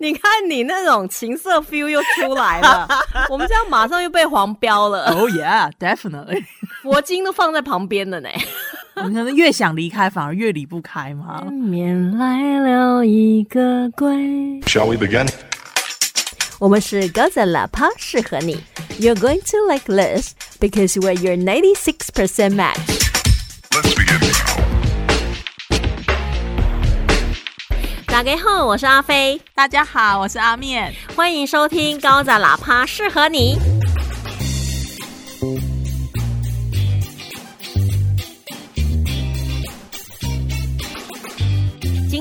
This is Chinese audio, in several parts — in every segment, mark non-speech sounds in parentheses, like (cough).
你看你那种情色 feel 又出来了，我们这样马上又被黄标了。Oh yeah, definitely。佛经都放在旁边了呢。你可能越想离开，反而越离不开嘛。面来了一个鬼。Shall we begin？我们是高赞喇叭，适合你。You're going to like this because we're your 96% match. Let's begin. 大家好，我是阿飞，大家好，我是阿面，欢迎收听高赞喇叭，适合你。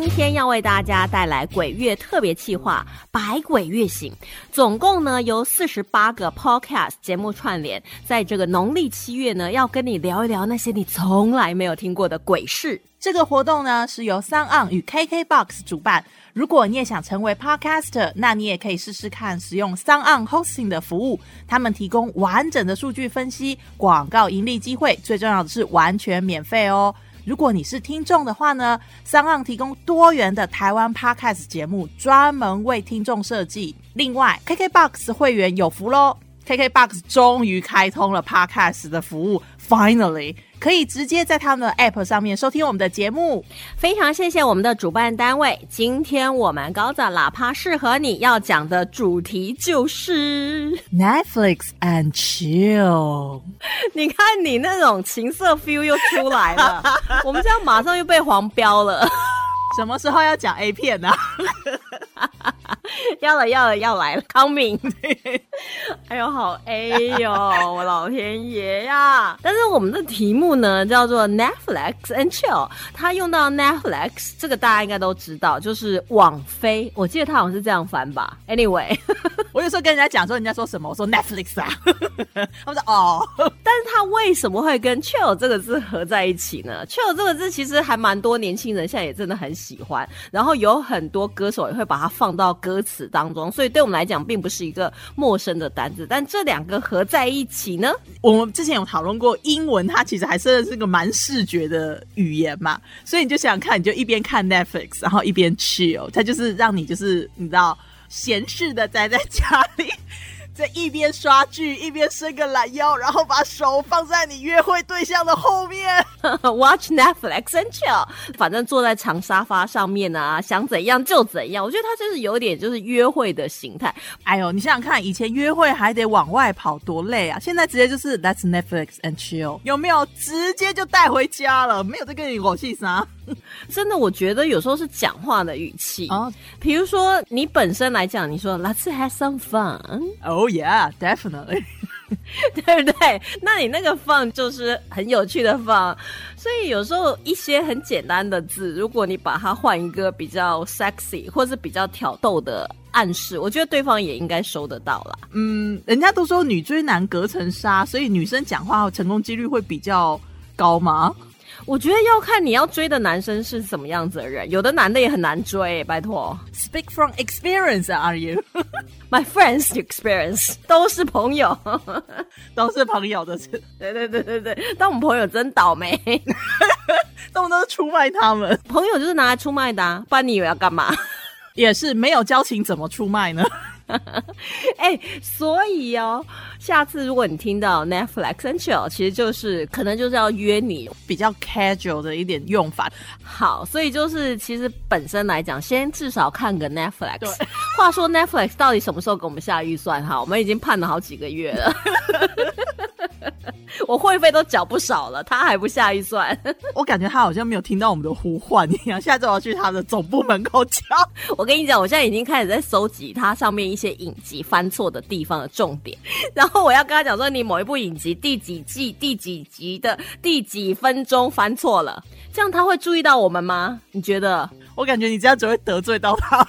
今天要为大家带来鬼月特别企划《百鬼月行》，总共呢由四十八个 podcast 节目串联，在这个农历七月呢，要跟你聊一聊那些你从来没有听过的鬼事。这个活动呢是由三岸与 KKBOX 主办。如果你也想成为 podcaster，那你也可以试试看使用三岸 hosting 的服务，他们提供完整的数据分析、广告盈利机会，最重要的是完全免费哦。如果你是听众的话呢，三浪提供多元的台湾 podcast 节目，专门为听众设计。另外，KKBOX 会员有福喽！KKBOX 终于开通了 podcast 的服务，Finally。可以直接在他们的 App 上面收听我们的节目。非常谢谢我们的主办单位。今天我们高赞喇叭适合你要讲的主题就是 Netflix and chill。你看你那种情色 feel 又出来了，我们这样马上又被黄标了。什么时候要讲 A 片 (laughs) 呢？要了要了要来了，coming！(laughs) 哎呦好 A 哟，我老天爷呀！但是我们的题目呢叫做 Netflix and chill，它用到 Netflix 这个大家应该都知道，就是网飞。我记得它好像是这样翻吧。Anyway，(laughs) 我有时候跟人家讲说，人家说什么，我说 Netflix 啊，他们说哦。但是它为什么会跟 chill 这个字合在一起呢？chill 这个字其实还蛮多年轻人现在也真的很喜喜欢，然后有很多歌手也会把它放到歌词当中，所以对我们来讲并不是一个陌生的单子。但这两个合在一起呢？我们之前有讨论过，英文它其实还是是个蛮视觉的语言嘛，所以你就想想看，你就一边看 Netflix，然后一边 chill，它就是让你就是你知道闲适的待在家里。在一边刷剧一边伸个懒腰，然后把手放在你约会对象的后面，(laughs) watch Netflix and chill。反正坐在长沙发上面啊，想怎样就怎样。我觉得他就是有点就是约会的形态。哎呦，你想想看，以前约会还得往外跑，多累啊！现在直接就是 Let's Netflix and chill，有没有？直接就带回家了，没有在跟你火气啥。(laughs) 真的，我觉得有时候是讲话的语气哦。比如说，你本身来讲，你说 Let's have some fun。Oh yeah, definitely，(laughs) 对不对？那你那个 fun 就是很有趣的 fun。所以有时候一些很简单的字，如果你把它换一个比较 sexy 或是比较挑逗的暗示，我觉得对方也应该收得到啦。嗯，人家都说女追男隔层纱，所以女生讲话成功几率会比较高吗？我觉得要看你要追的男生是什么样子的人，有的男的也很难追，拜托。Speak from experience, are you? (laughs) My friends experience 都是朋友，(laughs) 都是朋友的。对对对对对，但我们朋友真倒霉，(laughs) 动不动出卖他们。朋友就是拿来出卖的，不然你以为要干嘛？也是没有交情怎么出卖呢？(laughs) 哎，所以哦，下次如果你听到 Netflix and chill，其实就是可能就是要约你比较 casual 的一点用法。好，所以就是其实本身来讲，先至少看个 Netflix。话说 Netflix 到底什么时候给我们下预算？哈，我们已经盼了好几个月了。(laughs) (laughs) 我会费都缴不少了，他还不下预算。(laughs) 我感觉他好像没有听到我们的呼唤一样。下次我要去他的总部门口交。(laughs) 我跟你讲，我现在已经开始在搜集他上面一些影集翻错的地方的重点，然后我要跟他讲说，你某一部影集第几季第几集的第几分钟翻错了，这样他会注意到我们吗？你觉得？我感觉你这样只会得罪到他。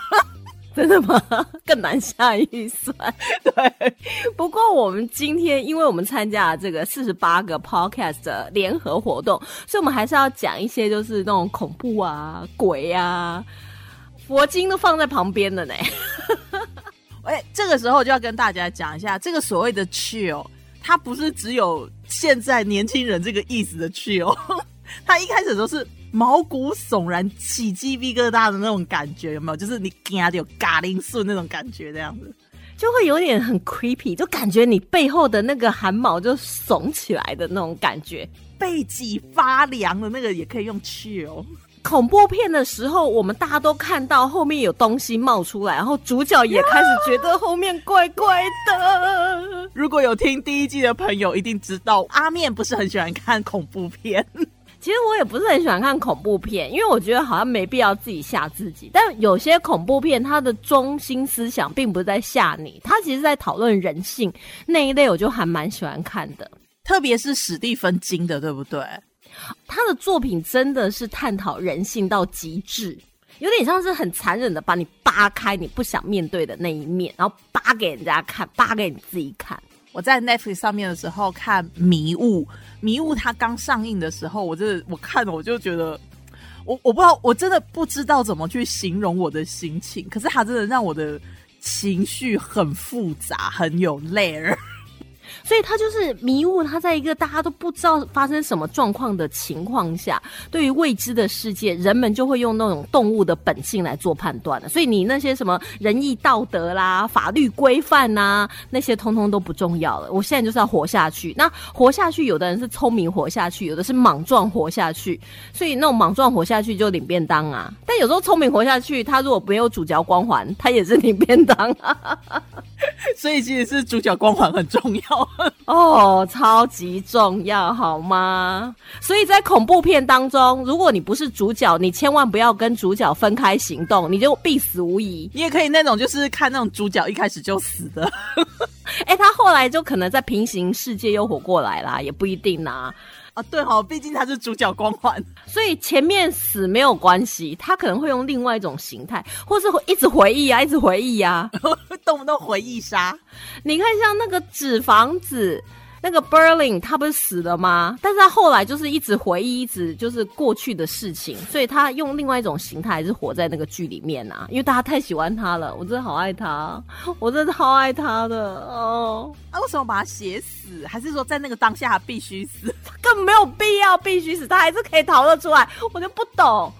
真的吗？(laughs) 更难下预算。对，不过我们今天，因为我们参加了这个四十八个 podcast 的联合活动，所以我们还是要讲一些就是那种恐怖啊、鬼啊、佛经都放在旁边的呢。(laughs) 哎，这个时候就要跟大家讲一下，这个所谓的 chill，它不是只有现在年轻人这个意思的 chill，(laughs) 它一开始都是。毛骨悚然、起鸡皮疙瘩的那种感觉，有没有？就是你惊到有嘎铃顺那种感觉，这样子。就会有点很 creepy，就感觉你背后的那个汗毛就耸起来的那种感觉，背脊发凉的那个也可以用 chill。恐怖片的时候，我们大家都看到后面有东西冒出来，然后主角也开始觉得后面怪怪的。如果有听第一季的朋友，一定知道阿面不是很喜欢看恐怖片。其实我也不是很喜欢看恐怖片，因为我觉得好像没必要自己吓自己。但有些恐怖片，它的中心思想并不是在吓你，它其实在讨论人性那一类，我就还蛮喜欢看的。特别是史蒂芬金的，对不对？他的作品真的是探讨人性到极致，有点像是很残忍的把你扒开你不想面对的那一面，然后扒给人家看，扒给你自己看。我在 Netflix 上面的时候看《迷雾》，《迷雾》它刚上映的时候，我真的我看了我就觉得，我我不知道，我真的不知道怎么去形容我的心情。可是它真的让我的情绪很复杂，很有 layer。所以他就是迷雾，他在一个大家都不知道发生什么状况的情况下，对于未知的世界，人们就会用那种动物的本性来做判断的。所以你那些什么仁义道德啦、法律规范呐，那些通通都不重要了。我现在就是要活下去。那活下去，有的人是聪明活下去，有的是莽撞活下去。所以那种莽撞活下去就领便当啊。但有时候聪明活下去，他如果没有主角光环，他也是领便当。(laughs) 所以其实是主角光环很重要 (laughs) 哦，超级重要，好吗？所以在恐怖片当中，如果你不是主角，你千万不要跟主角分开行动，你就必死无疑。你也可以那种，就是看那种主角一开始就死的，(laughs) 哎，他后来就可能在平行世界又活过来啦，也不一定呐。啊，对哈，毕竟他是主角光环，所以前面死没有关系，他可能会用另外一种形态，或是一直回忆啊，一直回忆啊，(laughs) 动不动回忆杀。你看，像那个纸房子。那个 Berlin 他不是死了吗？但是他后来就是一直回忆，一直就是过去的事情，所以他用另外一种形态是活在那个剧里面啊。因为大家太喜欢他了，我真的好爱他，我真的超爱他的哦。那为什么把他写死？还是说在那个当下他必须死？(laughs) 根本没有必要必须死，他还是可以逃得出来。我就不懂。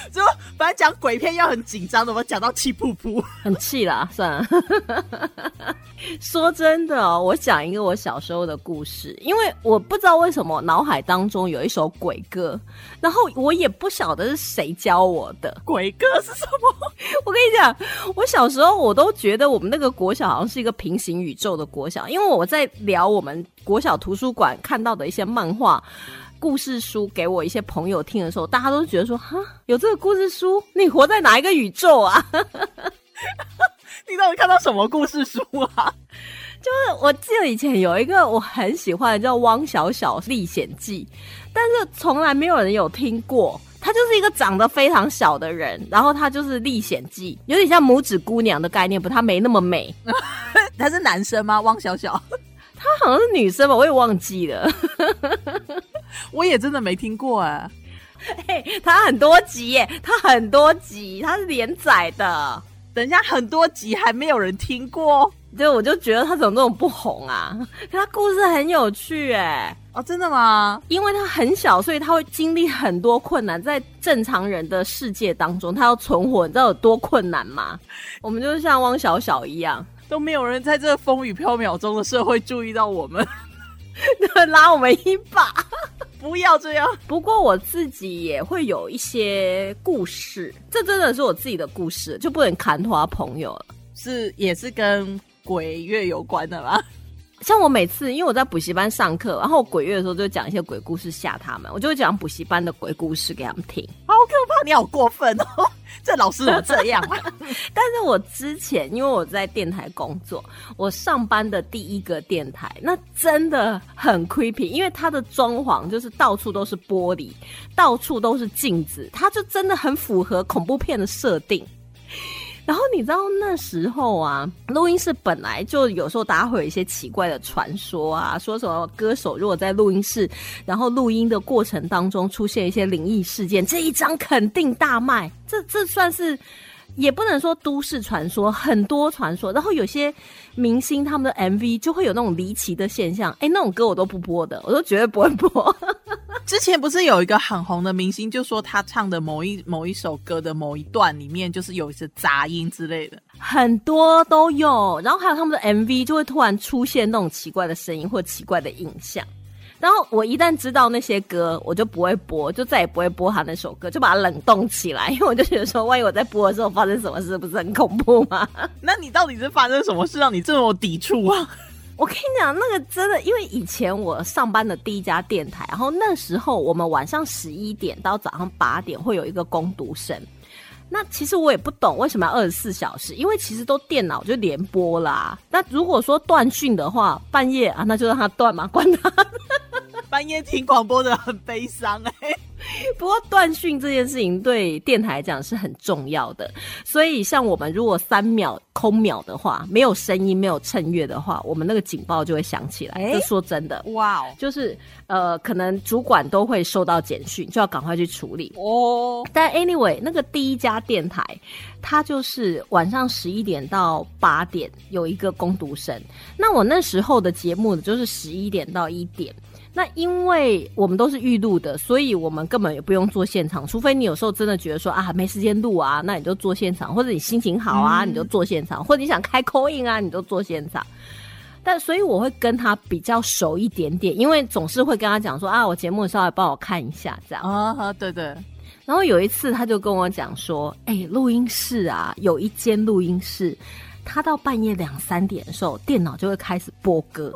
(laughs) 就本来讲鬼片要很紧张的，我讲到气噗噗，很气啦，算了。(laughs) 说真的，我讲一个我小时候的故事，因为我不知道为什么脑海当中有一首鬼歌，然后我也不晓得是谁教我的。鬼歌是什么？(laughs) 我跟你讲，我小时候我都觉得我们那个国小好像是一个平行宇宙的国小，因为我在聊我们国小图书馆看到的一些漫画。故事书给我一些朋友听的时候，大家都觉得说：“哈，有这个故事书，你活在哪一个宇宙啊？(laughs) 你到底看到什么故事书啊？”就是我记得以前有一个我很喜欢的叫《汪小小历险记》，但是从来没有人有听过。他就是一个长得非常小的人，然后他就是历险记，有点像拇指姑娘的概念，不，他没那么美。(laughs) 他是男生吗？汪小小？(laughs) 他好像是女生吧，我也忘记了。我也真的没听过哎，(laughs) 嘿，他很多集耶，他很多集，他是连载的。等一下，很多集还没有人听过，对，我就觉得他怎么那么不红啊？他故事很有趣哎，哦，真的吗？因为他很小，所以他会经历很多困难，在正常人的世界当中，他要存活，你知道有多困难吗？我们就像汪小小一样，都没有人在这风雨飘渺中的社会注意到我们。(laughs) 拉我们一把，(laughs) 不要这样。不过我自己也会有一些故事，这真的是我自己的故事，就不能砍他朋友了。是，也是跟鬼月有关的吗？像我每次，因为我在补习班上课，然后鬼月的时候就讲一些鬼故事吓他们，我就会讲补习班的鬼故事给他们听。好可怕！你好过分哦，(laughs) 这老师怎么这样？(laughs) 但是我之前因为我在电台工作，我上班的第一个电台，那真的很 creepy，因为它的装潢就是到处都是玻璃，到处都是镜子，它就真的很符合恐怖片的设定。然后你知道那时候啊，录音室本来就有时候大家会有一些奇怪的传说啊，说什么歌手如果在录音室，然后录音的过程当中出现一些灵异事件，这一张肯定大卖。这这算是也不能说都市传说，很多传说。然后有些明星他们的 MV 就会有那种离奇的现象，哎，那种歌我都不播的，我都绝对不会播。(laughs) 之前不是有一个很红的明星，就说他唱的某一某一首歌的某一段里面，就是有一些杂音之类的，很多都有。然后还有他们的 MV 就会突然出现那种奇怪的声音或奇怪的影像。然后我一旦知道那些歌，我就不会播，就再也不会播他那首歌，就把它冷冻起来，因为我就觉得说，万一我在播的时候发生什么事，不是很恐怖吗？(laughs) 那你到底是发生什么事让你这么抵触啊？(laughs) 我跟你讲，那个真的，因为以前我上班的第一家电台，然后那时候我们晚上十一点到早上八点会有一个攻读生。那其实我也不懂为什么要二十四小时，因为其实都电脑就连播啦。那如果说断讯的话，半夜啊，那就让它断嘛，(laughs) 管他。半夜听广播的很悲伤哎。(laughs) 不过断讯这件事情对电台讲是很重要的，所以像我们如果三秒空秒的话，没有声音、没有衬乐的话，我们那个警报就会响起来。这说真的，哇哦，就是呃，可能主管都会收到简讯，就要赶快去处理哦。但 anyway，那个第一家电台，它就是晚上十一点到八点有一个攻读生，那我那时候的节目就是十一点到一点。那因为我们都是预录的，所以我们根本也不用做现场，除非你有时候真的觉得说啊没时间录啊，那你就做现场，或者你心情好啊，你就做现场，或者你想开口音啊，你就做现场。但所以我会跟他比较熟一点点，因为总是会跟他讲说啊，我节目稍微帮我看一下这样啊，对对。然后有一次他就跟我讲说，哎，录音室啊，有一间录音室，他到半夜两三点的时候，电脑就会开始播歌。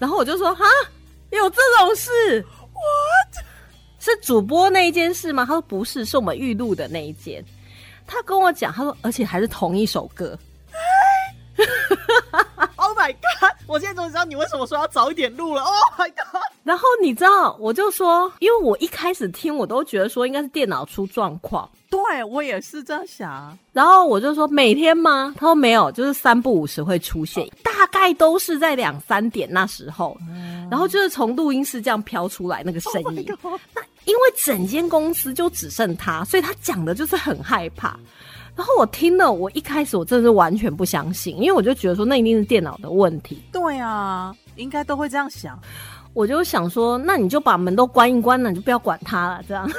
然后我就说哈。有这种事？What？是主播那一件事吗？他说不是，是我们预录的那一件。他跟我讲，他说而且还是同一首歌。Oh my god！我现在终于知道你为什么说要早一点录了。Oh my god！然后你知道，我就说，因为我一开始听，我都觉得说应该是电脑出状况。对我也是这样想。然后我就说每天吗？他说没有，就是三不五时会出现，大概都是在两三点那时候。然后就是从录音室这样飘出来那个声音。那因为整间公司就只剩他，所以他讲的就是很害怕。然后我听了，我一开始我真的是完全不相信，因为我就觉得说那一定是电脑的问题。对啊，应该都会这样想。我就想说，那你就把门都关一关了，你就不要管他了，这样。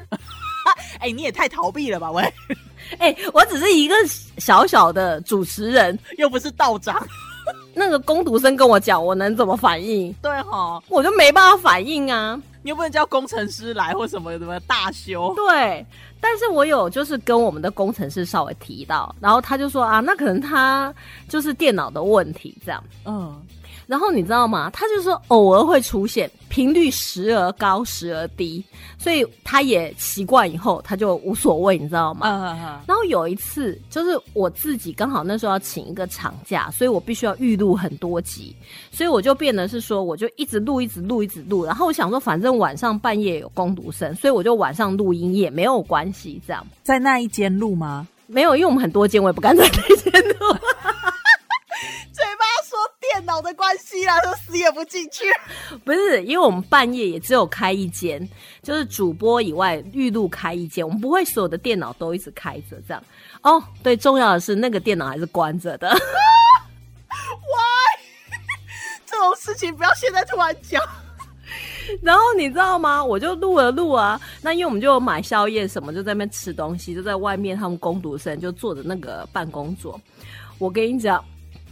(laughs) 哎，你也太逃避了吧，喂！(laughs) 哎，我只是一个小小的主持人，又不是道长。那个工读生跟我讲，我能怎么反应？对哈，我就没办法反应啊。你又不能叫工程师来或什么什么大修。对，但是我有就是跟我们的工程师稍微提到，然后他就说啊，那可能他就是电脑的问题，这样。嗯。然后你知道吗？他就说偶尔会出现，频率时而高，时而低，所以他也习惯以后，他就无所谓，你知道吗？嗯嗯。然后有一次，就是我自己刚好那时候要请一个长假，所以我必须要预录很多集，所以我就变得是说，我就一直录，一直录，一直录。然后我想说，反正晚上半夜有攻读生，所以我就晚上录音也没有关系。这样在那一间录吗？没有，因为我们很多间，我也不敢在那间录。电脑的关系啦，都死也不进去。(laughs) 不是，因为我们半夜也只有开一间，就是主播以外预录开一间，我们不会所有的电脑都一直开着这样。哦，对，重要的是那个电脑还是关着的。(laughs) Why？(laughs) 这种事情不要现在突然讲。然后你知道吗？我就录了录啊，那因为我们就买宵夜什么，就在那边吃东西，就在外面他们工读生就坐着那个办公桌。我跟你讲。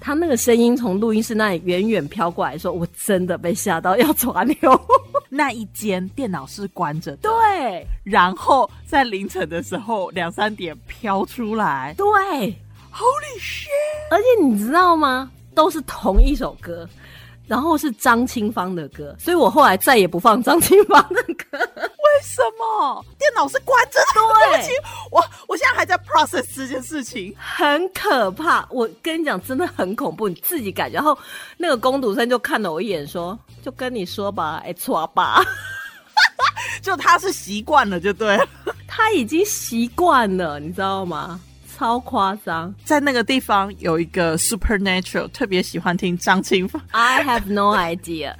他那个声音从录音室那里远远飘过来，说：“我真的被吓到要抓牛。(laughs) ”那一间电脑是关着，对。然后在凌晨的时候两三点飘出来，对。Holy shit！而且你知道吗？都是同一首歌。然后是张清芳的歌，所以我后来再也不放张清芳的歌。为什么？电脑是关着的。对不起，我我现在还在 process 这件事情，很可怕。我跟你讲，真的很恐怖，你自己感觉。然后那个工读生就看了我一眼，说：“就跟你说吧，哎，错吧。(laughs) ”就他是习惯了，就对，他已经习惯了，你知道吗？超夸张，在那个地方有一个 supernatural，特别喜欢听张清芳。I have no idea。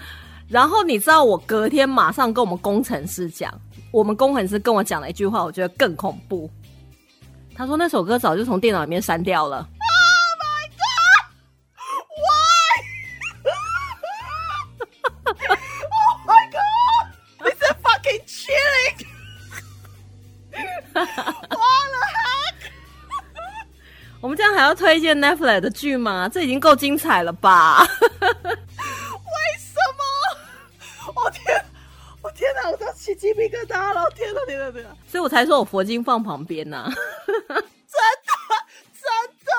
然后你知道，我隔天马上跟我们工程师讲，我们工程师跟我讲了一句话，我觉得更恐怖。他说那首歌早就从电脑里面删掉了。My God! This is fucking chilling. (laughs) 我们这样还要推荐 Netflix 的剧吗？这已经够精彩了吧？为什么？我、天，我、天哪！我都要起鸡皮疙瘩了！天哪，天哪，天哪！所以我才说我佛经放旁边呐、真的，真的，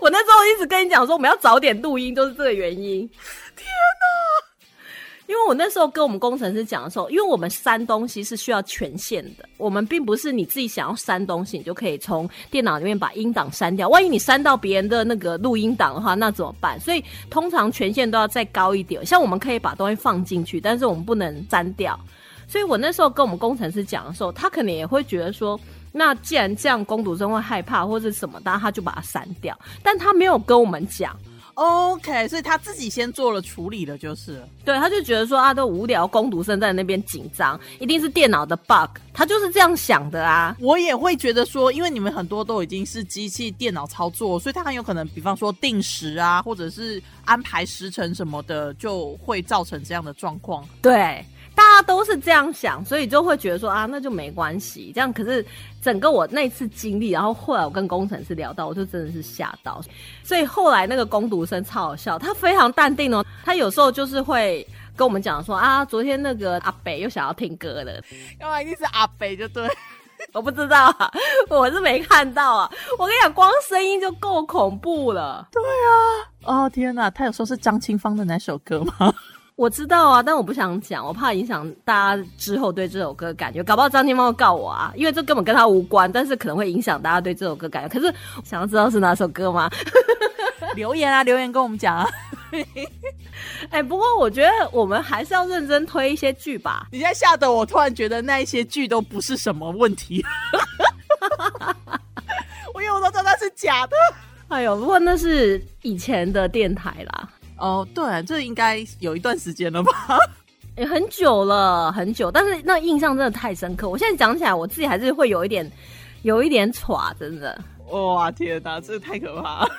我那时候一直跟你讲说我们要早点录音，就是这个原因。天哪！因为我那时候跟我们工程师讲的时候，因为我们删东西是需要权限的，我们并不是你自己想要删东西，你就可以从电脑里面把音档删掉。万一你删到别人的那个录音档的话，那怎么办？所以通常权限都要再高一点。像我们可以把东西放进去，但是我们不能删掉。所以我那时候跟我们工程师讲的时候，他可能也会觉得说，那既然这样，工读生会害怕或者什么，当然他就把它删掉。但他没有跟我们讲。OK，所以他自己先做了处理了，就是了。对，他就觉得说啊，都无聊，工读生在那边紧张，一定是电脑的 bug，他就是这样想的啊。我也会觉得说，因为你们很多都已经是机器电脑操作，所以他很有可能，比方说定时啊，或者是安排时程什么的，就会造成这样的状况。对，大家都是这样想，所以就会觉得说啊，那就没关系。这样，可是整个我那次经历，然后后来我跟工程师聊到，我就真的是吓到。所以后来那个攻读生超好笑，他非常淡定哦，他有时候就是会。跟我们讲说啊，昨天那个阿北又想要听歌了，要么一定是阿北就对。我不知道啊，我是没看到啊。我跟你讲，光声音就够恐怖了。对啊哦天哪，他有说是张清芳的哪首歌吗？我知道啊，但我不想讲，我怕影响大家之后对这首歌的感觉。搞不好张清芳会告我啊，因为这根本跟他无关，但是可能会影响大家对这首歌感觉。可是想要知道是哪首歌吗？(laughs) 留言啊，留言跟我们讲啊。哎、不过我觉得我们还是要认真推一些剧吧。你现在吓得我突然觉得那一些剧都不是什么问题。(laughs) 我以为我都知道那是假的。哎呦，不过那是以前的电台啦，哦，对，这应该有一段时间了吧？(laughs) 也很久了，很久，但是那印象真的太深刻。我现在讲起来，我自己还是会有一点，有一点歘，真的。哇天哪，这太可怕了！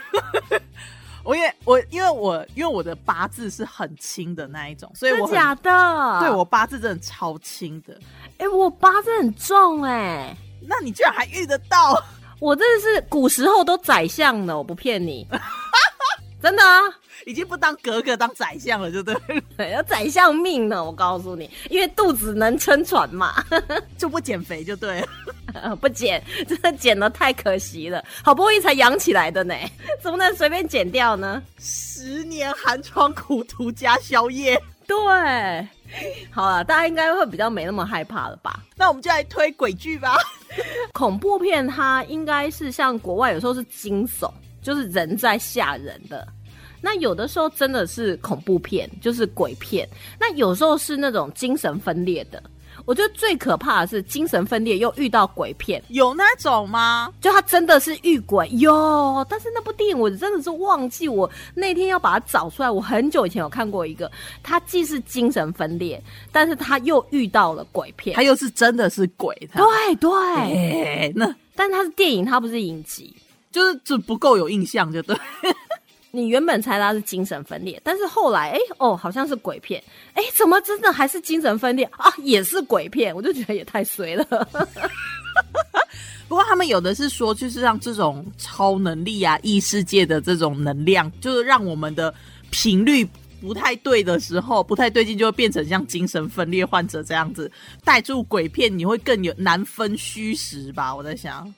(laughs) 我也我因为我因为我的八字是很轻的那一种，所以我假的？对我八字真的超轻的。哎、我八字很重哎、那你居然还遇得到？我真的是古时候都宰相了，我不骗你，(laughs) 真的啊，已经不当格格当宰相了，就对了，(laughs) 要宰相命呢，我告诉你，因为肚子能撑船嘛，(laughs) 就不减肥就对了。(laughs) 不减，真的减的太可惜了，好不容易才养起来的呢，怎么能随便减掉呢？十年寒窗苦读加宵夜，对，好了，大家应该会比较没那么害怕了吧？那我们就来推鬼剧吧。恐怖片它应该是像国外有时候是惊悚，就是人在吓人的。那有的时候真的是恐怖片，就是鬼片。那有时候是那种精神分裂的。我觉得最可怕的是精神分裂又遇到鬼片，有那种吗？就他真的是遇鬼哟，但是那部电影我真的是忘记，我那天要把它找出来。我很久以前有看过一个，他既是精神分裂，但是他又遇到了鬼片他。又是真的是鬼，他对对，哎，那但是它是电影，他不是影集。就是就不够有印象，就对。你原本猜他是精神分裂，但是后来哎、哦好像是鬼片，哎怎么真的还是精神分裂啊？也是鬼片，我就觉得也太衰了。不过他们有的是说，就是让这种超能力啊、异世界的这种能量，就是让我们的频率不太对的时候，不太对劲，就会变成像精神分裂患者这样子。带入鬼片，你会更有难分虚实吧？我在想，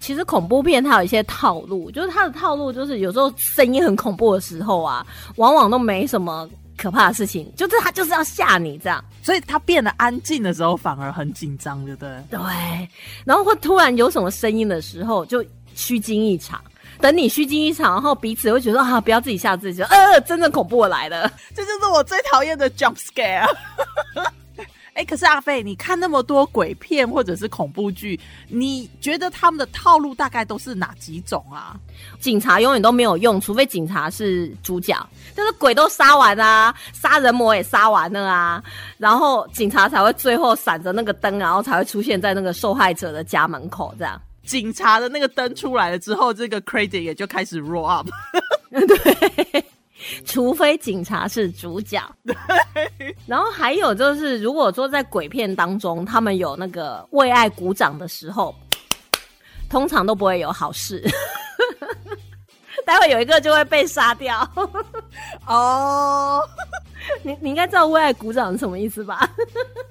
其实恐怖片它有一些套路，就是它的套路就是有时候声音很恐怖的时候啊，往往都没什么可怕的事情，就是它就是要吓你这样。所以他变得安静的时候，反而很紧张，对不对？对，然后会突然有什么声音的时候，就虚惊一场。等你虚惊一场，然后彼此会觉得啊，不要自己吓自己，呃，真正恐怖的来了。(laughs) 这就是我最讨厌的 jump scare。(laughs) 哎、可是阿飞，你看那么多鬼片或者是恐怖剧，你觉得他们的套路大概都是哪几种啊？警察永远都没有用，除非警察是主角，就是鬼都杀完啊，杀人魔也杀完了啊，然后警察才会最后闪着那个灯，然后才会出现在那个受害者的家门口这样。警察的那个灯出来了之后，这个 credit 也就开始 roll up。(laughs) 对，除非警察是主角。然后还有就是，如果说在鬼片当中，他们有那个为爱鼓掌的时候，通常都不会有好事。(laughs) 待会有一个就会被杀掉。哦，(laughs) 你你应该知道为爱鼓掌是什么意思吧？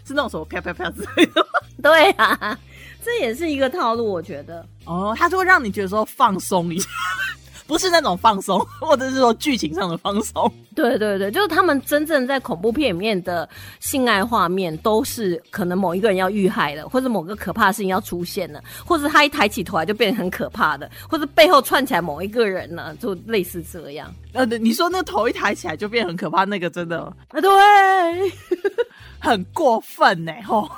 是那种什么啪啪啪之类的吗。对啊，这也是一个套路，我觉得。哦，他就会让你觉得说放松一下，(laughs) 不是那种放松，或者是说剧情上的放松。对对对，就是他们真正在恐怖片里面的性爱画面，都是可能某一个人要遇害了，或者某个可怕的事情要出现了，或者他一抬起头来就变成很可怕的，或者背后串起来某一个人呢，就类似这样。呃，你说那头一抬起来就变很可怕，那个真的啊，对。(laughs) 很过分呢，吼！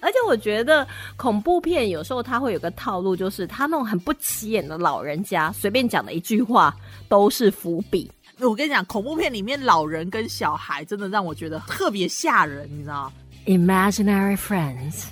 而且我觉得恐怖片有时候它会有个套路，就是他那种很不起眼的老人家随便讲的一句话都是伏笔。我跟你讲，恐怖片里面老人跟小孩真的让我觉得特别吓人，你知道？Imaginary friends，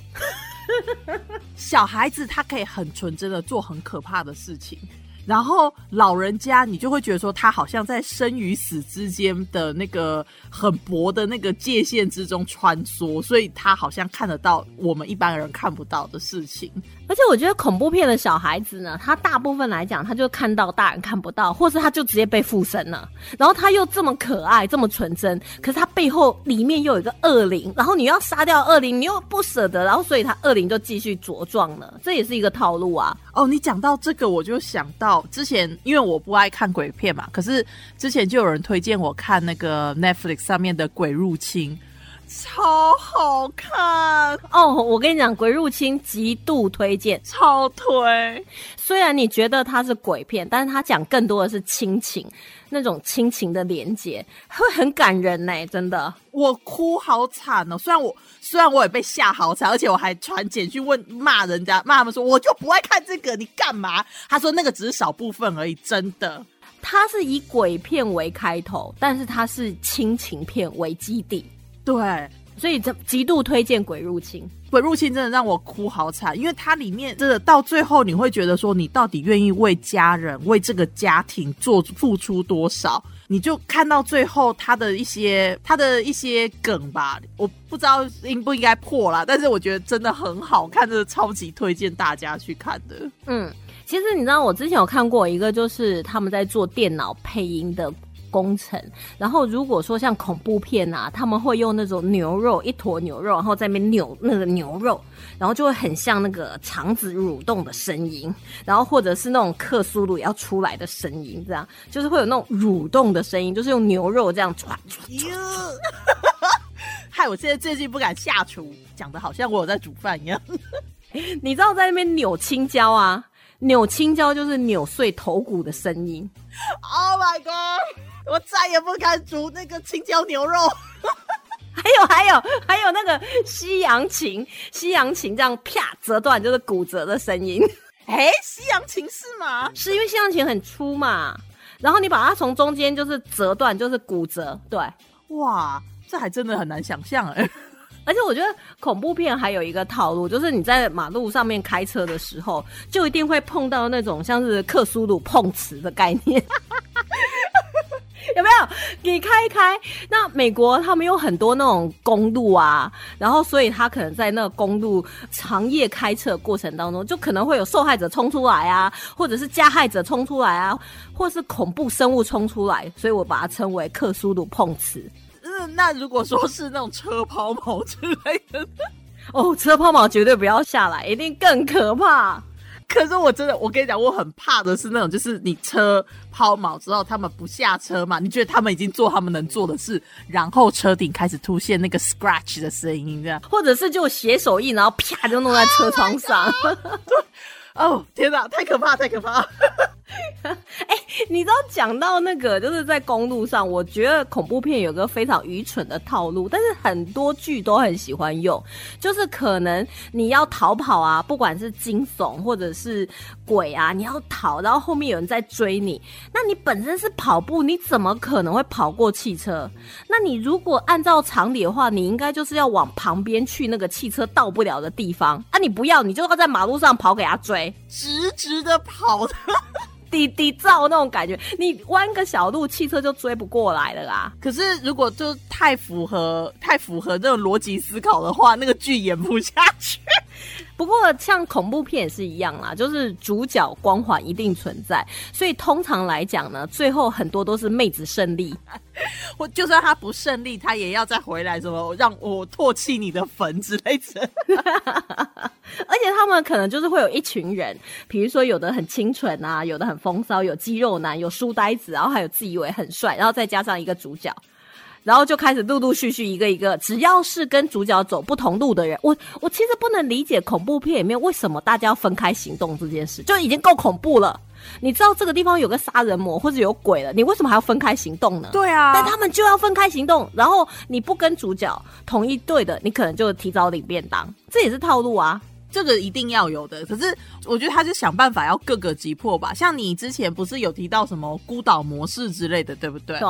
(laughs) 小孩子他可以很纯真的做很可怕的事情。然后老人家，你就会觉得说他好像在生与死之间的那个很薄的那个界限之中穿梭，所以他好像看得到我们一般人看不到的事情。而且我觉得恐怖片的小孩子呢，他大部分来讲，他就看到大人看不到，或是他就直接被附身了。然后他又这么可爱，这么纯真，可是他背后里面又有一个恶灵，然后你要杀掉恶灵，你又不舍得，然后所以他恶灵就继续茁壮了。这也是一个套路啊。哦，你讲到这个，我就想到之前，因为我不爱看鬼片嘛，可是之前就有人推荐我看那个 Netflix 上面的《鬼入侵》。超好看哦！我跟你讲，《鬼入侵》极度推荐，超推。虽然你觉得它是鬼片，但是它讲更多的是亲情，那种亲情的连接会很感人呢，真的。我哭好惨哦！虽然我虽然我也被吓好惨，而且我还传简讯问骂人家，骂他们说我就不爱看这个，你干嘛？他说那个只是少部分而已，真的。它是以鬼片为开头，但是它是亲情片为基底。对，所以这极度推荐《鬼入侵》。《鬼入侵》真的让我哭好惨，因为它里面真的到最后，你会觉得说，你到底愿意为家人、为这个家庭做付出多少？你就看到最后他的一些他的一些梗吧，我不知道应不应该破啦，但是我觉得真的很好看，真的超级推荐大家去看的。嗯，其实你知道，我之前有看过一个，就是他们在做电脑配音的。工程，然后如果说像恐怖片啊，他们会用那种牛肉一坨牛肉，然后在那边扭那个牛肉，然后就会很像那个肠子蠕动的声音，然后或者是那种克苏鲁要出来的声音，这样就是会有那种蠕动的声音，就是用牛肉这样唰唰。(laughs) 害我现在最近不敢下厨，讲的好像我有在煮饭一样。(laughs) 你知道在那边扭青椒啊？扭青椒就是扭碎头骨的声音。Oh my god！我再也不敢煮那个青椒牛肉。(laughs) 还有还有还有那个西洋琴，西洋琴这样啪折断就是骨折的声音。(laughs) 哎，西洋琴是吗？是因为西洋琴很粗嘛，然后你把它从中间就是折断，就是骨折。对，哇，这还真的很难想象哎。(laughs) 而且我觉得恐怖片还有一个套路，就是你在马路上面开车的时候，就一定会碰到那种像是克苏鲁碰瓷的概念。(laughs) 有没有？你开一开，那美国他们有很多那种公路啊，然后所以他可能在那个公路长夜开车过程当中，就可能会有受害者冲出来啊，或者是加害者冲出来啊，或是恐怖生物冲出来，所以我把它称为克苏鲁碰瓷。嗯，那如果说是那种车抛锚之类的，哦，车抛锚绝对不要下来，一定更可怕。可是我真的，我跟你讲，我很怕的是那种，就是你车抛锚之后，他们不下车嘛？你觉得他们已经做他们能做的事，然后车顶开始出现那个 scratch 的声音，这样，或者是就写手印，然后啪就弄在车窗上。(laughs) 哦，天哪，太可怕，太可怕！(laughs) 哎，你知道讲到那个，就是在公路上，我觉得恐怖片有个非常愚蠢的套路，但是很多剧都很喜欢用，就是可能你要逃跑啊，不管是惊悚或者是鬼啊，你要逃，然后后面有人在追你，那你本身是跑步，你怎么可能会跑过汽车？那你如果按照常理的话，你应该就是要往旁边去那个汽车到不了的地方啊，你不要，你就要在马路上跑给他追。直直的跑的。(laughs) 滴滴照那种感觉，你弯个小路，汽车就追不过来了啦。可是如果就太符合太符合这种逻辑思考的话，那个剧演不下去。(laughs) 不过像恐怖片也是一样啦，就是主角光环一定存在，所以通常来讲呢，最后很多都是妹子胜利。(laughs) 我就算他不胜利，他也要再回来，什么让我唾弃你的坟之类的。(laughs) 而且他们可能就是会有一群人，比如说有的很清纯啊，有的很风骚，有肌肉男，有书呆子，然后还有自以为很帅，然后再加上一个主角。然后就开始陆陆续续一个一个，只要是跟主角走不同路的人，我我其实不能理解恐怖片里面为什么大家要分开行动这件事，就已经够恐怖了。你知道这个地方有个杀人魔或者有鬼了，你为什么还要分开行动呢？对啊，但他们就要分开行动，然后你不跟主角同一队的，你可能就提早领便当，这也是套路啊。这个一定要有的。可是我觉得他就想办法要各个击破吧。像你之前不是有提到什么孤岛模式之类的，对不对？对。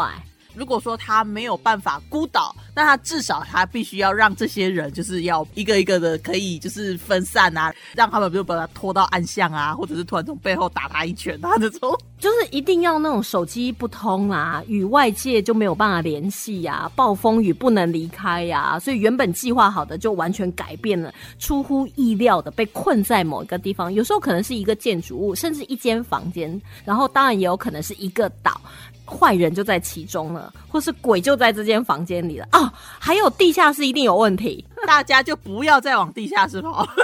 如果说他没有办法孤岛，那他至少他必须要让这些人就是要一个一个的可以就是分散啊，让他们就把他拖到暗巷啊，或者是突然从背后打他一拳啊这种，(laughs) 就是一定要那种手机不通啊，与外界就没有办法联系呀，暴风雨不能离开呀，所以原本计划好的就完全改变了，出乎意料的被困在某一个地方，有时候可能是一个建筑物，甚至一间房间，然后当然也有可能是一个岛。坏人就在其中了，或是鬼就在这间房间里了啊！还有地下室一定有问题，大家就不要再往地下室跑。(laughs)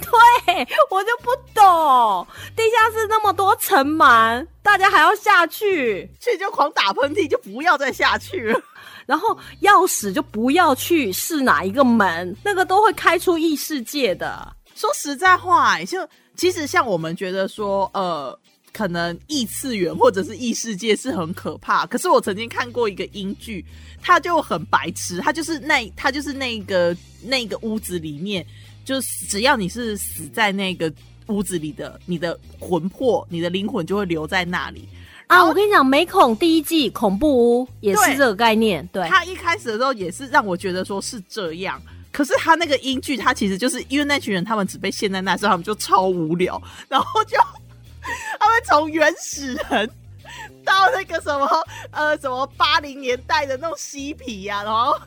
对我就不懂，地下室那么多层门，大家还要下去，所以就狂打喷嚏，就不要再下去了。然后钥匙就不要去试哪一个门，那个都会开出异世界的。说实在话，就其实像我们觉得说，呃。可能异次元或者是异世界是很可怕，可是我曾经看过一个英剧，他就很白痴，他就是那他就是那个那个屋子里面，就只要你是死在那个屋子里的，你的魂魄、你的灵魂就会留在那里啊！我跟你讲，美恐第一季恐怖屋也是这个概念，对他一开始的时候也是让我觉得说是这样，可是他那个英剧，他其实就是因为那群人他们只被陷在那时候，他们就超无聊，然后就。(laughs) 他们从原始人到那个什么呃什么八零年代的那种嬉皮呀，然后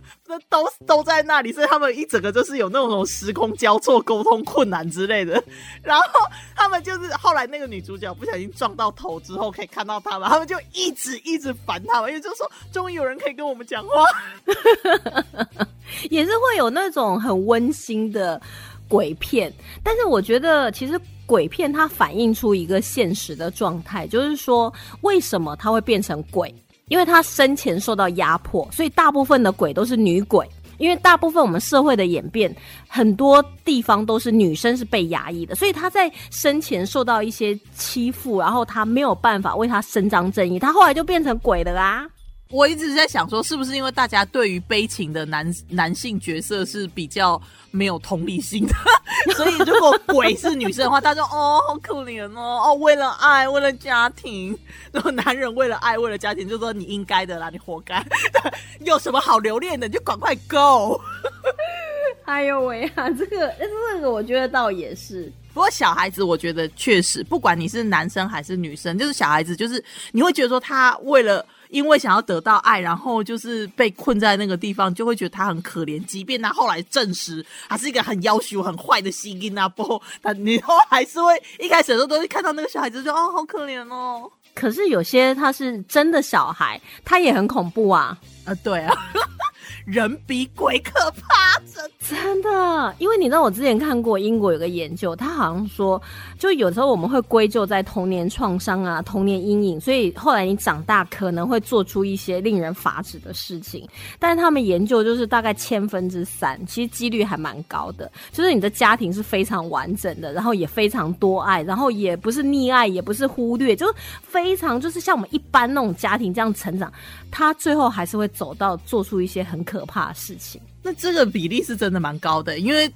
都都在那里，所以他们一整个就是有那种时空交错、沟通困难之类的。(laughs) 然后他们就是后来那个女主角不小心撞到头之后，可以看到他们，他们就一直一直烦他们，因为就说终于有人可以跟我们讲话，(laughs) 也是会有那种很温馨的鬼片。但是我觉得其实。鬼片它反映出一个现实的状态，就是说为什么它会变成鬼？因为他生前受到压迫，所以大部分的鬼都是女鬼。因为大部分我们社会的演变，很多地方都是女生是被压抑的，所以他在生前受到一些欺负，然后他没有办法为他伸张正义，他后来就变成鬼了啦。我一直在想说，是不是因为大家对于悲情的男男性角色是比较没有同理心的，(laughs) 所以如果鬼是女生的话，大家哦好可怜哦哦为了爱为了家庭，然后男人为了爱为了家庭就说你应该的啦，你活该，(laughs) 有什么好留恋的你就赶快 go。哎呦喂啊，这个这个我觉得倒也是，不过小孩子我觉得确实，不管你是男生还是女生，就是小孩子就是你会觉得说他为了。因为想要得到爱，然后就是被困在那个地方，就会觉得他很可怜。即便他后来证实他是一个很要求、很坏的西金啊，不，他你后还是会一开始的时候都会看到那个小孩子，就哦，好可怜哦。可是有些他是真的小孩，他也很恐怖啊。啊，对啊。人比鬼可怕，真真的，因为你知道，我之前看过英国有个研究，他好像说，就有时候我们会归咎在童年创伤啊、童年阴影，所以后来你长大可能会做出一些令人发指的事情。但是他们研究就是大概千分之三，其实几率还蛮高的，就是你的家庭是非常完整的，然后也非常多爱，然后也不是溺爱，也不是忽略，就是非常就是像我们一般那种家庭这样成长，他最后还是会走到做出一些很可可怕的事情。那这个比例是真的蛮高的，因为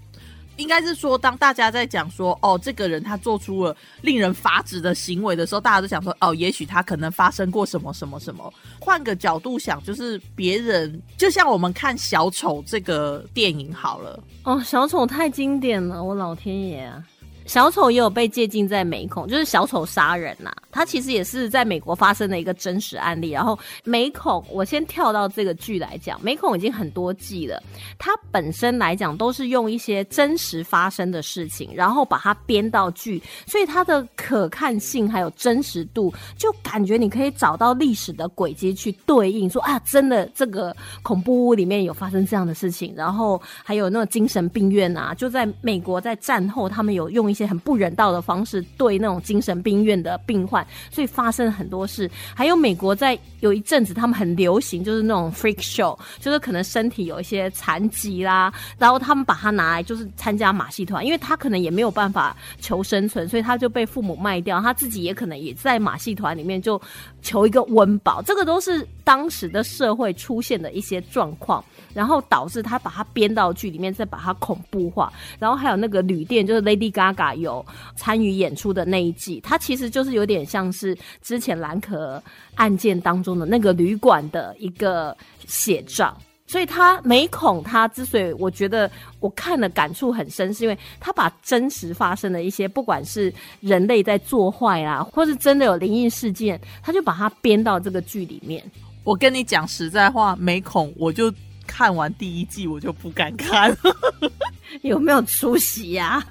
应该是说，当大家在讲说哦，这个人他做出了令人发指的行为的时候，大家都想说哦，也许他可能发生过什么什么什么。换个角度想，就是别人就像我们看小丑这个电影好了，哦，小丑太经典了，我老天爷啊！小丑也有被借鉴在美恐，就是小丑杀人呐、他其实也是在美国发生的一个真实案例。然后美恐，我先跳到这个剧来讲，美恐已经很多季了，它本身来讲都是用一些真实发生的事情，然后把它编到剧，所以它的可看性还有真实度，就感觉你可以找到历史的轨迹去对应，说啊，真的这个恐怖屋里面有发生这样的事情，然后还有那种精神病院啊，就在美国在战后，他们有用一些很不人道的方式对那种精神病院的病患，所以发生了很多事。还有美国在有一阵子他们很流行，就是那种 freak show，就是可能身体有一些残疾啦，然后他们把它拿来就是参加马戏团，因为他可能也没有办法求生存，所以他就被父母卖掉，他自己也可能也在马戏团里面就求一个温饱，这个都是当时的社会出现的一些状况。然后导致他把它编到剧里面，再把它恐怖化。然后还有那个旅店，就是 Lady Gaga 有参与演出的那一季，它其实就是有点像是之前蓝可案件当中的那个旅馆的一个写照。所以他美恐，他之所以我觉得我看了感触很深，是因为他把真实发生的一些，不管是人类在作坏啊，或是真的有灵异事件，他就把它编到这个剧里面。我跟你讲实在话，美恐我就看完第一季，我就不敢看。(laughs) 有没有出息呀、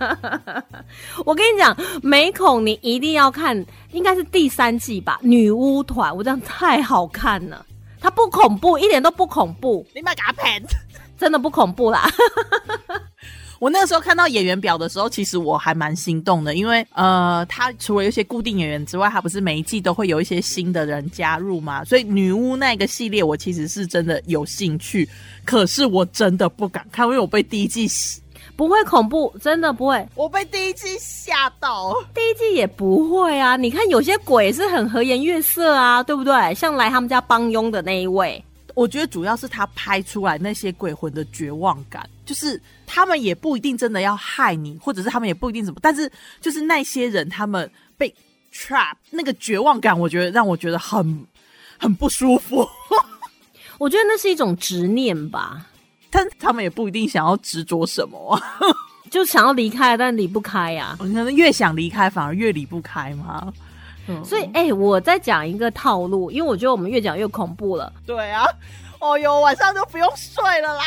(laughs) 我跟你讲，美恐你一定要看，应该是第三季吧，《女巫团》，我这样太好看了，它不恐怖，一点都不恐怖，你买给他骗。真的不恐怖啦。(laughs) 我那个时候看到演员表的时候，其实我还蛮心动的，因为呃，他除了有一些固定演员之外，他不是每一季都会有一些新的人加入嘛，所以女巫那个系列我其实是真的有兴趣，可是我真的不敢看，因为我被第一季不会恐怖，真的不会。我被第一季吓到。第一季也不会啊，你看有些鬼是很和颜悦色啊，对不对？像来他们家帮佣的那一位，我觉得主要是他拍出来那些鬼魂的绝望感，就是他们也不一定真的要害你，或者是他们也不一定怎么，但是就是那些人他们被 trap 那个绝望感，我觉得让我觉得很很不舒服。(laughs) 我觉得那是一种执念吧，但他们也不一定想要执着什么、啊，(laughs) 就想要离开，但离不开呀、你可能越想离开，反而越离不开嘛。嗯所以，哎、我再讲一个套路，因为我觉得我们越讲越恐怖了。对啊，哦哟，晚上就不用睡了啦。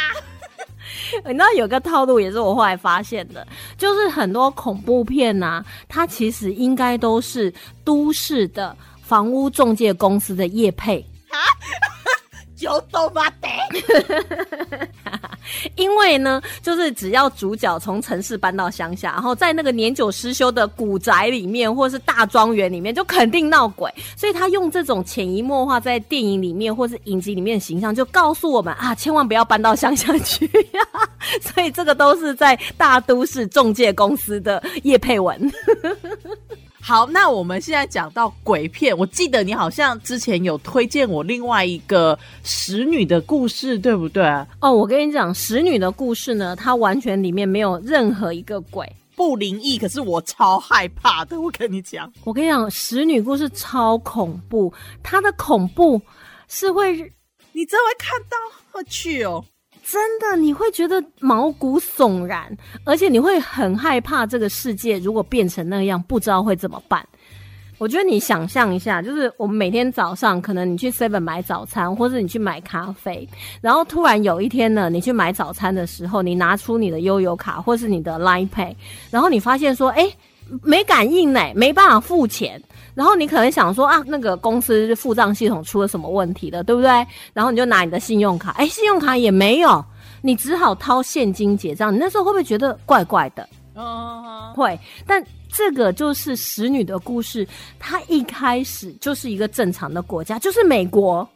(laughs) 你知道有个套路也是我后来发现的，就是很多恐怖片呐、它其实应该都是都市的房屋中介公司的业配。就都妈的，(laughs) 因为呢，就是只要主角从城市搬到乡下，然后在那个年久失修的古宅里面，或是大庄园里面，就肯定闹鬼。所以他用这种潜移默化在电影里面或是影集里面的形象，就告诉我们啊，千万不要搬到乡下去呀、所以这个都是在大都市中介公司的叶佩文。好，那我们现在讲到鬼片，我记得你好像之前有推荐我另外一个使女的故事，对不对？哦，我跟你讲，使女的故事呢，它完全里面没有任何一个鬼。不灵异，可是我超害怕的。我跟你讲，我跟你讲，使女故事超恐怖，它的恐怖是会你真会看到我去哦。真的，你会觉得毛骨悚然，而且你会很害怕这个世界如果变成那样，不知道会怎么办。我觉得你想象一下，就是我们每天早上，可能你去 Seven 买早餐，或者你去买咖啡，然后突然有一天呢，你去买早餐的时候，你拿出你的悠游卡或是你的 Line Pay，然后你发现说，哎，没感应呢，没办法付钱。然后你可能想说啊，那个公司付账系统出了什么问题了，对不对？然后你就拿你的信用卡，哎，信用卡也没有，你只好掏现金结账。你那时候会不会觉得怪怪的？嗯，会，但这个就是使女的故事。它一开始就是一个正常的国家，就是美国，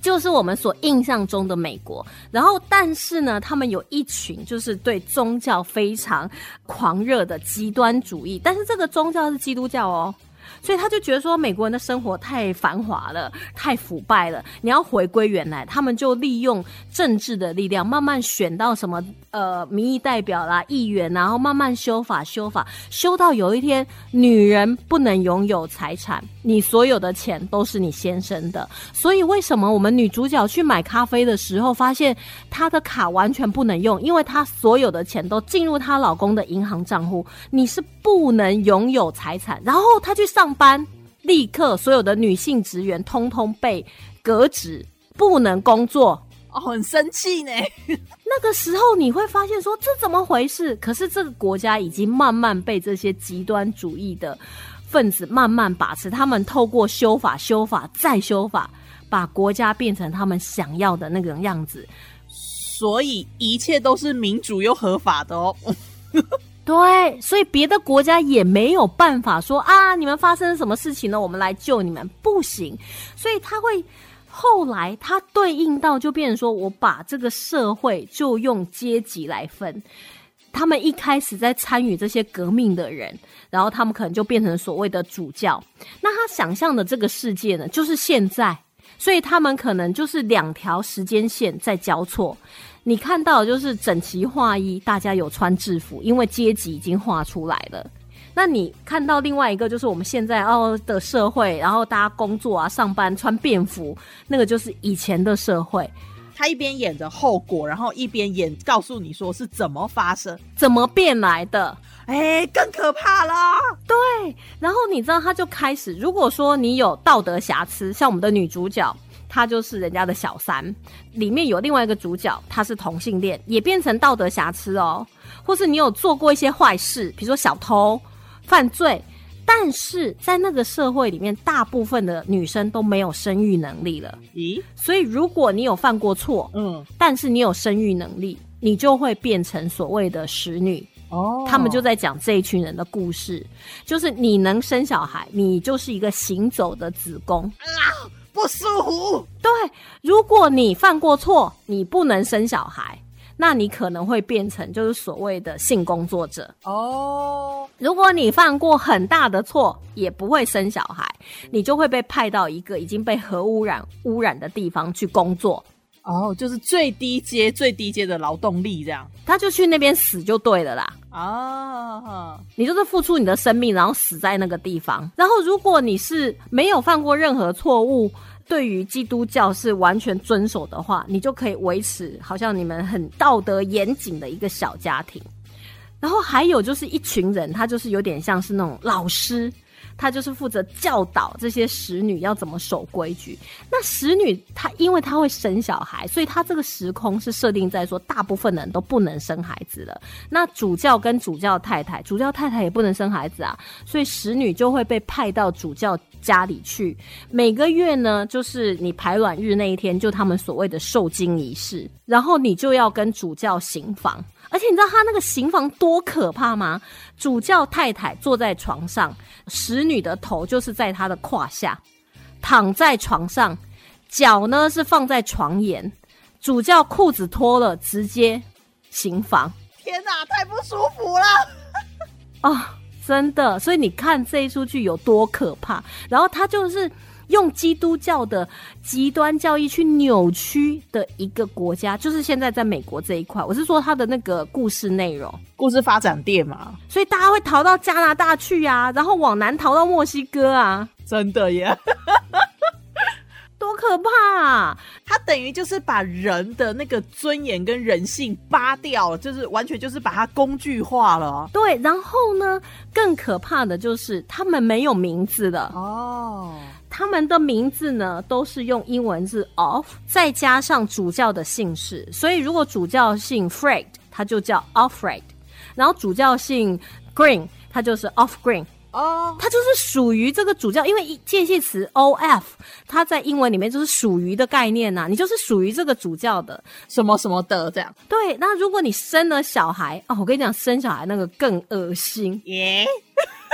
就是我们所印象中的美国。然后，但是呢，他们有一群就是对宗教非常狂热的极端主义，但是这个宗教是基督教哦。所以他就觉得说，美国人的生活太繁华了，太腐败了，你要回归原来。他们就利用政治的力量，慢慢选到什么呃民意代表啦、议员，然后慢慢修法、修法，修到有一天，女人不能拥有财产，你所有的钱都是你先生的。所以为什么我们女主角去买咖啡的时候，发现她的卡完全不能用，因为她所有的钱都进入她老公的银行账户，你是不能拥有财产。然后她去上班，立刻所有的女性职员通通被革职，不能工作。哦，很生气呢。(laughs) 那个时候你会发现说这怎么回事？可是这个国家已经慢慢被这些极端主义的分子慢慢把持，他们透过修法、修法再修法，把国家变成他们想要的那个样子。所以一切都是民主又合法的哦。对，所以别的国家也没有办法说啊，你们发生什么事情呢？我们来救你们，不行。所以他会后来他对应到就变成说，我把这个社会就用阶级来分。他们一开始在参与这些革命的人，然后他们可能就变成所谓的主教。那他想象的这个世界呢，就是现在，所以他们可能就是两条时间线在交错。你看到的就是整齐划一，大家有穿制服，因为阶级已经画出来了。那你看到另外一个就是我们现在哦的社会，然后大家工作啊、上班穿便服，那个就是以前的社会。他一边演着后果，然后一边演告诉你说是怎么发生，怎么变来的？哎，更可怕啦！对，然后你知道他就开始，如果说你有道德瑕疵，像我们的女主角，她就是人家的小三，里面有另外一个主角，他是同性恋，也变成道德瑕疵哦。或是你有做过一些坏事，比如说小偷、犯罪，但是在那个社会里面，大部分的女生都没有生育能力了。咦，所以如果你有犯过错，嗯，但是你有生育能力，你就会变成所谓的使女。哦他们就在讲这一群人的故事，就是你能生小孩，你就是一个行走的子宫。不舒服。对，如果你犯过错，你不能生小孩，那你可能会变成就是所谓的性工作者。哦，如果你犯过很大的错，也不会生小孩，你就会被派到一个已经被核污染污染的地方去工作。哦，就是最低阶、最低阶的劳动力这样。他就去那边死就对了啦。啊，你就是付出你的生命，然后死在那个地方。然后，如果你是没有犯过任何错误，对于基督教是完全遵守的话，你就可以维持好像你们很道德严谨的一个小家庭。然后还有就是一群人，他就是有点像是那种老师，他就是负责教导这些使女要怎么守规矩。那使女她因为她会生小孩，所以她这个时空是设定在说大部分人都不能生孩子了。那主教跟主教太太，主教太太也不能生孩子啊，所以使女就会被派到主教家里去。每个月呢，就是你排卵日那一天，就他们所谓的受精仪式，然后你就要跟主教行房。而且你知道他那个刑房多可怕吗？主教太太坐在床上，使女的头就是在他的胯下，躺在床上，脚呢是放在床沿。主教裤子脱了，直接刑房天哪，太不舒服了。啊、真的。所以你看这一出剧有多可怕。然后他就是用基督教的极端教义去扭曲的一个国家，就是现在在美国这一块。我是说他的那个故事内容。故事发展店嘛，所以大家会逃到加拿大去啊，然后往南逃到墨西哥啊，真的耶。(laughs) 多可怕、啊！他等于就是把人的那个尊严跟人性扒掉了，就是完全就是把它工具化了。对，然后呢，更可怕的就是他们没有名字的，哦，他们的名字呢都是用英文字 of，再加上主教的姓氏，所以如果主教姓 Fred，他就叫 Alfred，然后主教姓 Green，它就是 off green。哦，它就是属于这个主教，因为一介系词 o f，它在英文里面就是属于的概念呐、你就是属于这个主教的。什么什么的这样。对，那如果你生了小孩，哦，我跟你讲，生小孩那个更恶心。耶、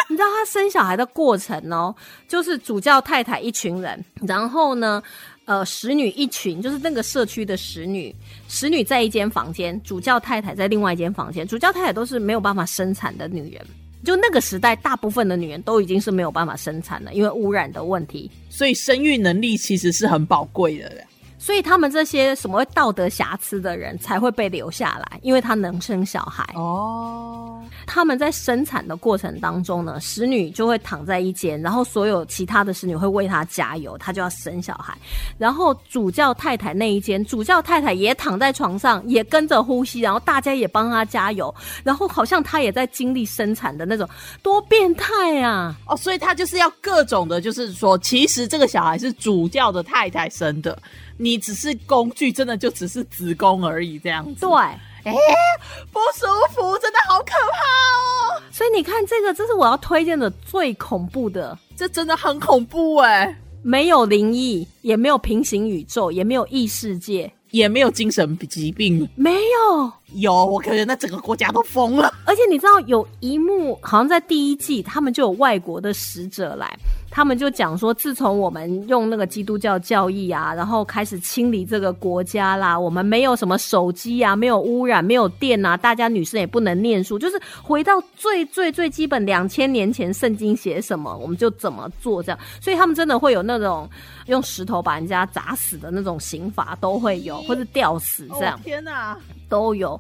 你知道他生小孩的过程哦，就是主教太太一群人，然后呢，呃，使女一群，就是那个社区的使女，使女在一间房间，主教太太在另外一间房间，主教太太都是没有办法生产的女人。就那个时代，大部分的女人都已经是没有办法生产了，因为污染的问题。所以生育能力其实是很宝贵的。所以他们这些什么道德瑕疵的人才会被留下来，因为他能生小孩。哦，他们在生产的过程当中呢，使女就会躺在一间，然后所有其他的使女会为她加油，她就要生小孩。然后主教太太那一间，主教太太也躺在床上，也跟着呼吸，然后大家也帮她加油，然后好像她也在经历生产的那种，多变态啊！哦，所以他就是要各种的，就是说，其实这个小孩是主教的太太生的，你只是工具，真的就只是子宫而已，这样子。对，不舒服，真的好可怕哦！所以你看这个，这是我要推荐的最恐怖的。这真的很恐怖哎，没有灵异，也没有平行宇宙，也没有异世界，也没有精神疾病，没有。有，我感觉那整个国家都疯了。而且你知道有一幕，好像在第一季，他们就有外国的使者来，他们就讲说，自从我们用那个基督教教义啊，然后开始清理这个国家啦，我们没有什么手机啊，没有污染，没有电啊，大家女生也不能念书，就是回到最最最基本，两千年前圣经写什么，我们就怎么做这样。所以他们真的会有那种用石头把人家砸死的那种刑罚都会有，或者吊死这样。天哪！都有。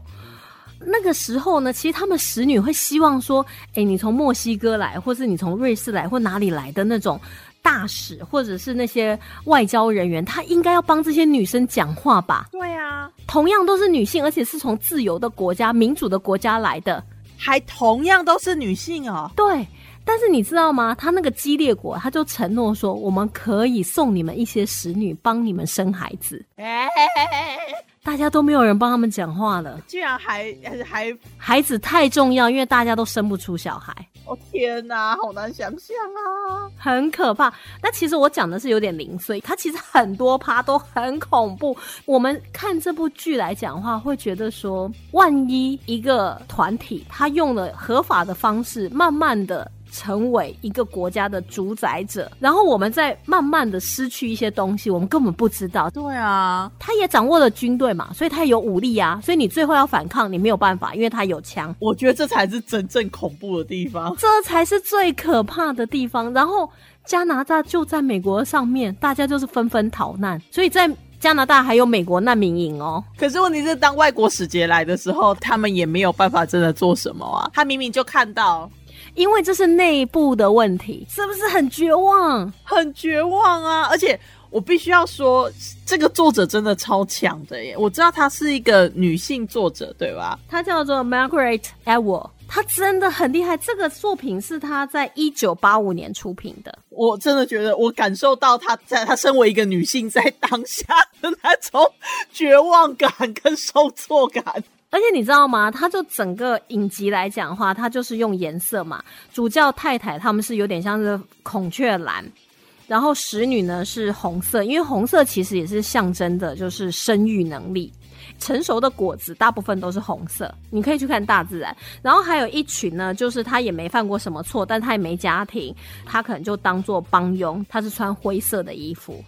那个时候呢，其实他们使女会希望说，哎，你从墨西哥来，或是你从瑞士来，或哪里来的那种大使，或者是那些外交人员，他应该要帮这些女生讲话吧？对啊，同样都是女性，而且是从自由的国家、民主的国家来的，还同样都是女性哦。对。但是你知道吗？他那个激烈国，他就承诺说，我们可以送你们一些使女，帮你们生孩子。哎，大家都没有人帮他们讲话了，居然还还还，孩子太重要，因为大家都生不出小孩。哦天哪，好难想象啊！很可怕。那其实我讲的是有点零碎，它其实很多趴都很恐怖。我们看这部剧来讲的话，会觉得说，万一一个团体他用了合法的方式，慢慢的。成为一个国家的主宰者，然后我们再慢慢的失去一些东西，我们根本不知道。对啊，他也掌握了军队嘛，所以他有武力啊，所以你最后要反抗，你没有办法，因为他有枪。我觉得这才是真正恐怖的地方。这才是最可怕的地方。然后加拿大就在美国上面，大家就是纷纷逃难，所以在加拿大还有美国难民营哦。可是问题是，当外国使节来的时候，他们也没有办法真的做什么啊。他明明就看到，因为这是内部的问题，是不是很绝望？很绝望啊！而且我必须要说，这个作者真的超强的耶！我知道她是一个女性作者，对吧？她叫做 Margaret Atwood，她真的很厉害。这个作品是她在一九八五年出品的。我真的觉得，我感受到她在她身为一个女性在当下的那种绝望感跟受挫感。而且你知道吗？它就整个影集来讲的话，它就是用颜色嘛。主教太太他们是有点像是孔雀蓝，然后使女呢是红色，因为红色其实也是象征的，就是生育能力。成熟的果子大部分都是红色，你可以去看大自然。然后还有一群呢，就是他也没犯过什么错，但他也没家庭，他可能就当做帮佣，他是穿灰色的衣服。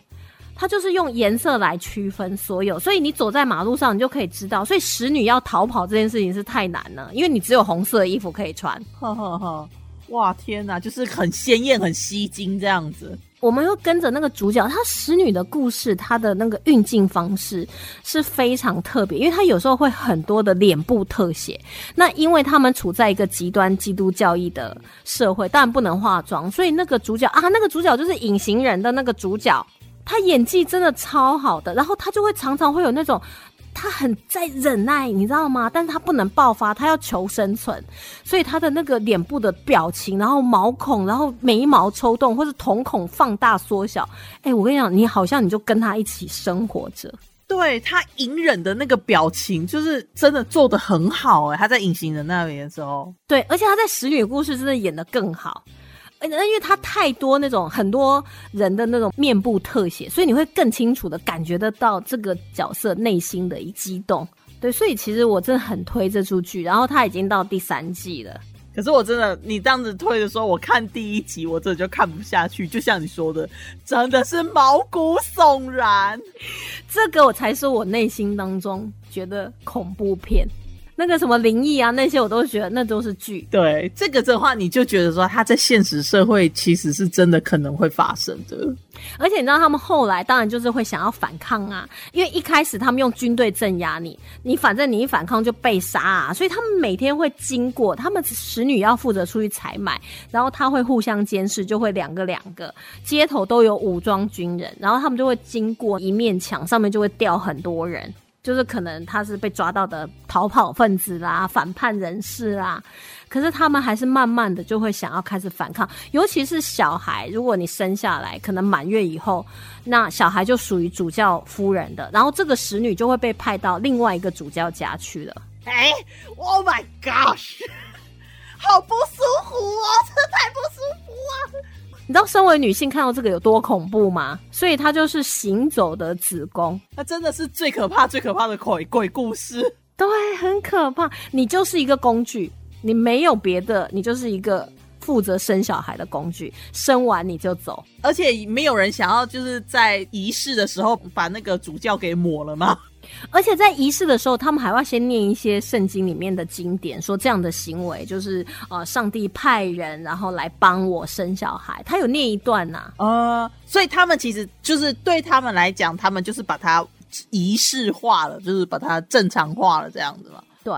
它就是用颜色来区分所有，所以你走在马路上，你就可以知道。所以使女要逃跑这件事情是太难了，因为你只有红色的衣服可以穿。(laughs) 呵呵呵，哇天哪，就是很鲜艳、很吸睛这样子。我们又跟着那个主角，他使女的故事，他的那个运镜方式是非常特别，因为他有时候会很多的脸部特写。那因为他们处在一个极端基督教义的社会，当然不能化妆，所以那个主角啊，那个主角就是隐形人的那个主角。他演技真的超好的，然后他就会常常会有那种，他很在忍耐，你知道吗？但是他不能爆发，他要求生存，所以他的那个脸部的表情，然后毛孔，然后眉毛抽动，或是瞳孔放大缩小，哎，我跟你讲，你好像你就跟他一起生活着。对他隐忍的那个表情，就是真的做的很好哎、他在隐形人那里的时候，对，而且他在《使女故事》真的演的更好。呃因为他太多那种很多人的那种面部特写，所以你会更清楚的感觉得到这个角色内心的一激动。对，所以其实我真的很推这出剧，然后它已经到第三季了。可是我真的，你这样子推的时候，我看第一集，我真的就看不下去。就像你说的，真的是毛骨悚然。这个我才是我内心当中觉得恐怖片，那个什么灵异啊那些，我都觉得那都是剧。对这个的话，你就觉得说，他在现实社会其实是真的可能会发生的。而且你知道他们后来当然就是会想要反抗啊，因为一开始他们用军队镇压你，你反正你一反抗就被杀啊，所以他们每天会经过，他们使女要负责出去采买，然后他会互相监视，就会两个两个，街头都有武装军人，然后他们就会经过一面墙，上面就会掉很多人。就是可能他是被抓到的逃跑分子啦、反叛人士啦，可是他们还是慢慢的就会想要开始反抗，尤其是小孩，如果你生下来可能满月以后，那小孩就属于主教夫人的，然后这个使女就会被派到另外一个主教家去了。哎，Oh my gosh，好不舒服哦，这太不舒服啊！你知道身为女性看到这个有多恐怖吗？所以它就是行走的子宫，那真的是最可怕、最可怕的鬼鬼故事。对，很可怕。你就是一个工具，你没有别的，你就是一个负责生小孩的工具，生完你就走。而且没有人想要就是在仪式的时候把那个主教给抹了吗？而且在仪式的时候，他们还要先念一些圣经里面的经典，说这样的行为就是呃，上帝派人然后来帮我生小孩。他有念一段呐、呃，所以他们其实就是对他们来讲，他们就是把它仪式化了，就是把它正常化了，这样子嘛。对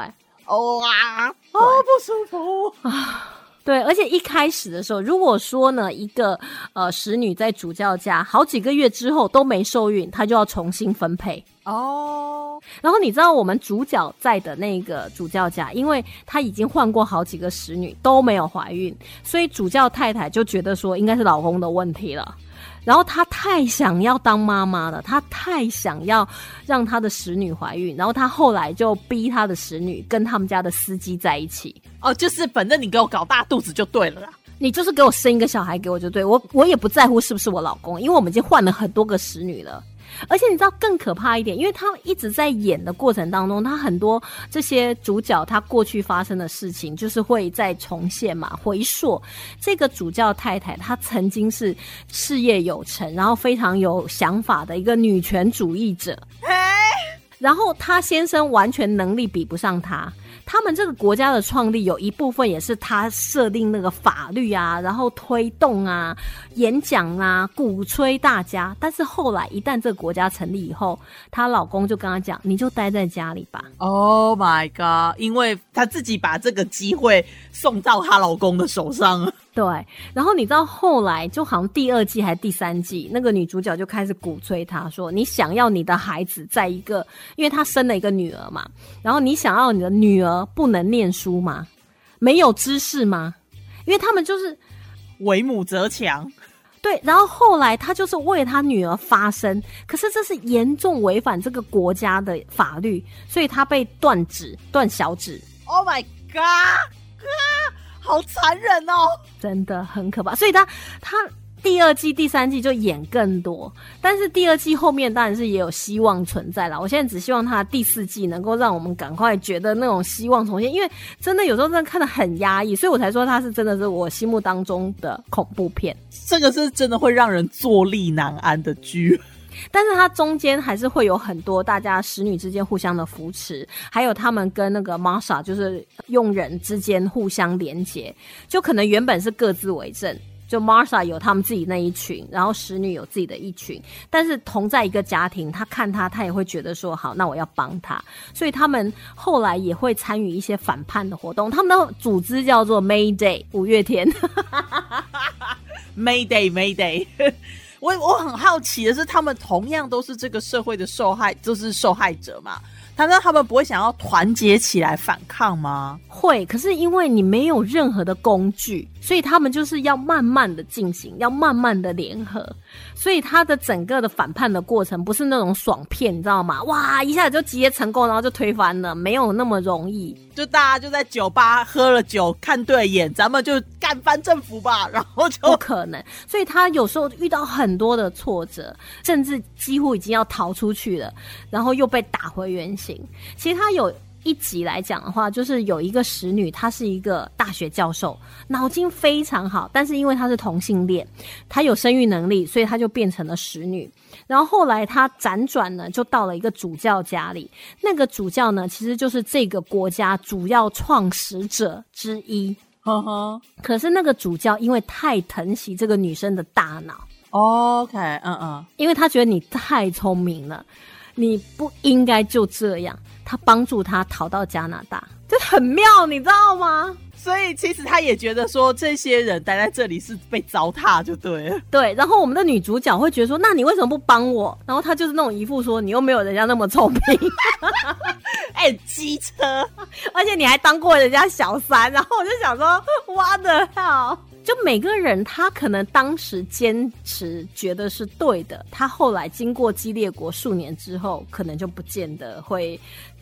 哦啊，好不舒服啊。对，而且一开始的时候，如果说呢，一个呃使女在主教家好几个月之后都没受孕，她就要重新分配。哦，然后你知道我们主角在的那个主教家，因为他已经换过好几个使女都没有怀孕，所以主教太太就觉得说应该是老公的问题了。然后她太想要当妈妈了，她太想要让她的使女怀孕，然后她后来就逼她的使女跟他们家的司机在一起。哦，就是反正你给我搞大肚子就对了啦。你就是给我生一个小孩给我就对我，我也不在乎是不是我老公，因为我们已经换了很多个使女了。而且你知道更可怕一点，因为他一直在演的过程当中，他很多这些主角他过去发生的事情，就是会再重现嘛，回溯。这个主教太太她曾经是事业有成，然后非常有想法的一个女权主义者，然后她先生完全能力比不上她。他们这个国家的创立有一部分也是他设定那个法律啊，然后推动啊、演讲啊、鼓吹大家。但是后来一旦这个国家成立以后，她老公就跟他讲：“你就待在家里吧。Oh my god！因为她自己把这个机会送到她老公的手上。”对，然后你知道后来就好像第二季还是第三季，那个女主角就开始鼓吹她说：“你想要你的孩子在一个，因为她生了一个女儿嘛，然后你想要你的女儿不能念书吗？没有知识吗？因为他们就是为母则强，对，然后后来他就是为他女儿发声，可是这是严重违反这个国家的法律，所以他被断指、断小指，Oh my god！啊，好残忍哦！真的很可怕。所以他他第二季、第三季就演更多，但是第二季后面当然是也有希望存在了。我现在只希望他第四季能够让我们赶快觉得那种希望重现，因为真的有时候真的看的很压抑，所以我才说他是真的是我心目当中的恐怖片。这个是真的会让人坐立难安的剧。但是它中间还是会有很多大家使女之间互相的扶持，还有他们跟那个 Marsha 就是佣人之间互相连接，就可能原本是各自为政。就 Marsha 有他们自己那一群，然后使女有自己的一群，但是同在一个家庭，他看他，他也会觉得说好，那我要帮他，所以他们后来也会参与一些反叛的活动。他们的组织叫做 May Day 五月天，(laughs) Mayday Mayday，(laughs) 我我很好奇的是，他们同样都是这个社会的受害，就是受害者嘛。难道他们不会想要团结起来反抗吗？会，可是因为你没有任何的工具，所以他们就是要慢慢的进行，要慢慢的联合，所以他的整个的反叛的过程不是那种爽片，你知道吗？哇，一下子就集结成功，然后就推翻了，没有那么容易。就大家就在酒吧喝了酒，看对眼，咱们就干翻政府吧，(laughs) 然后就不可能。所以他有时候遇到很多的挫折，甚至几乎已经要逃出去了，然后又被打回原形。其实他有一集来讲的话，就是有一个使女，她是一个大学教授，脑筋非常好，但是因为她是同性恋，她有生育能力，所以她就变成了使女。然后后来她辗转呢，就到了一个主教家里，那个主教呢，其实就是这个国家主要创始者之一。呵呵可是那个主教因为太疼惜这个女生的大脑，，OK，嗯嗯，因为他觉得你太聪明了，你不应该就这样。他帮助他逃到加拿大，这很妙，你知道吗？所以其实他也觉得说，这些人待在这里是被糟蹋，就对了。对，然后我们的女主角会觉得说，那你为什么不帮我？然后她就是那种一副说，你又没有人家那么聪明，(laughs) 哎、机车，而且你还当过人家小三。然后我就想说，哇的好。就每个人他可能当时坚持觉得是对的，他后来经过激烈国数年之后，可能就不见得会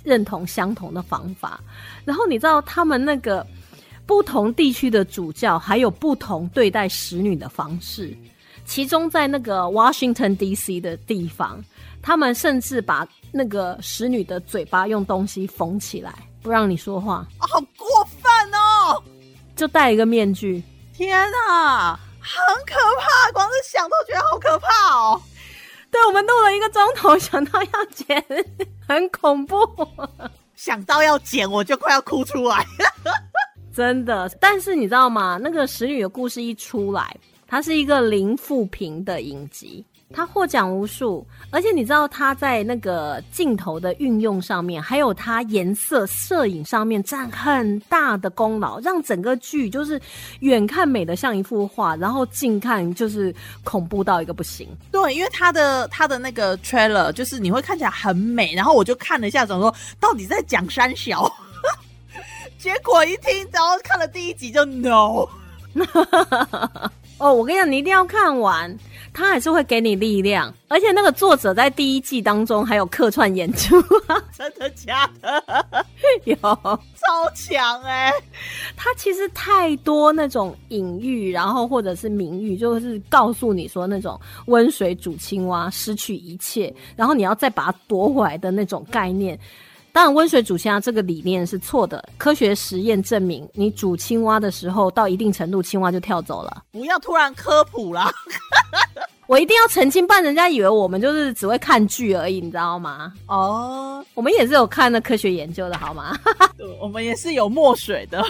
认同相同的方法。然后你知道他们那个不同地区的主教还有不同对待使女的方式，其中在那个 Washington D.C. 的地方，他们甚至把那个使女的嘴巴用东西缝起来，不让你说话，好过分哦！就戴一个面具。天啊，很可怕，光是想都觉得好可怕哦。(laughs) 对，我们录了一个钟头，想到要剪，很恐怖，(laughs) 想到要剪，我就快要哭出来。(laughs) 真的。但是你知道吗？那个使女的故事一出来，它是一个零负评的影集，它获奖无数，而且你知道他在那个镜头的运用上面，还有他颜色、摄影上面占很大的功劳，让整个剧就是远看美的像一幅画，然后近看就是恐怖到一个不行。对，因为他的他的那个 trailer 就是你会看起来很美，然后我就看了一下，怎么说到底在讲山小，(laughs) 结果一听，然后看了第一集就 no，(laughs) 哦，我跟你讲，你一定要看完，它还是会给你力量。而且那个作者在第一季当中还有客串演出，真的假的？(laughs) 有超强哎、他其实太多那种隐喻，然后或者是明喻，就是告诉你说那种温水煮青蛙失去一切，然后你要再把它夺回来的那种概念。当然，温水煮青蛙这个理念是错的。科学实验证明，你煮青蛙的时候，到一定程度，青蛙就跳走了。不要突然科普啦。(laughs) 我一定要澄清，不然人家以为我们就是只会看剧而已，你知道吗？哦，我们也是有看的科学研究的，好吗？(laughs) 我们也是有墨水的。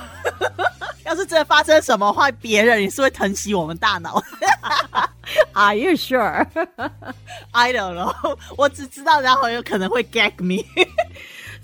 (laughs) 要是真的发生什么坏别人也是会疼惜我们大脑。Are you sure？I don't know，我只知道然后有可能会 gag me。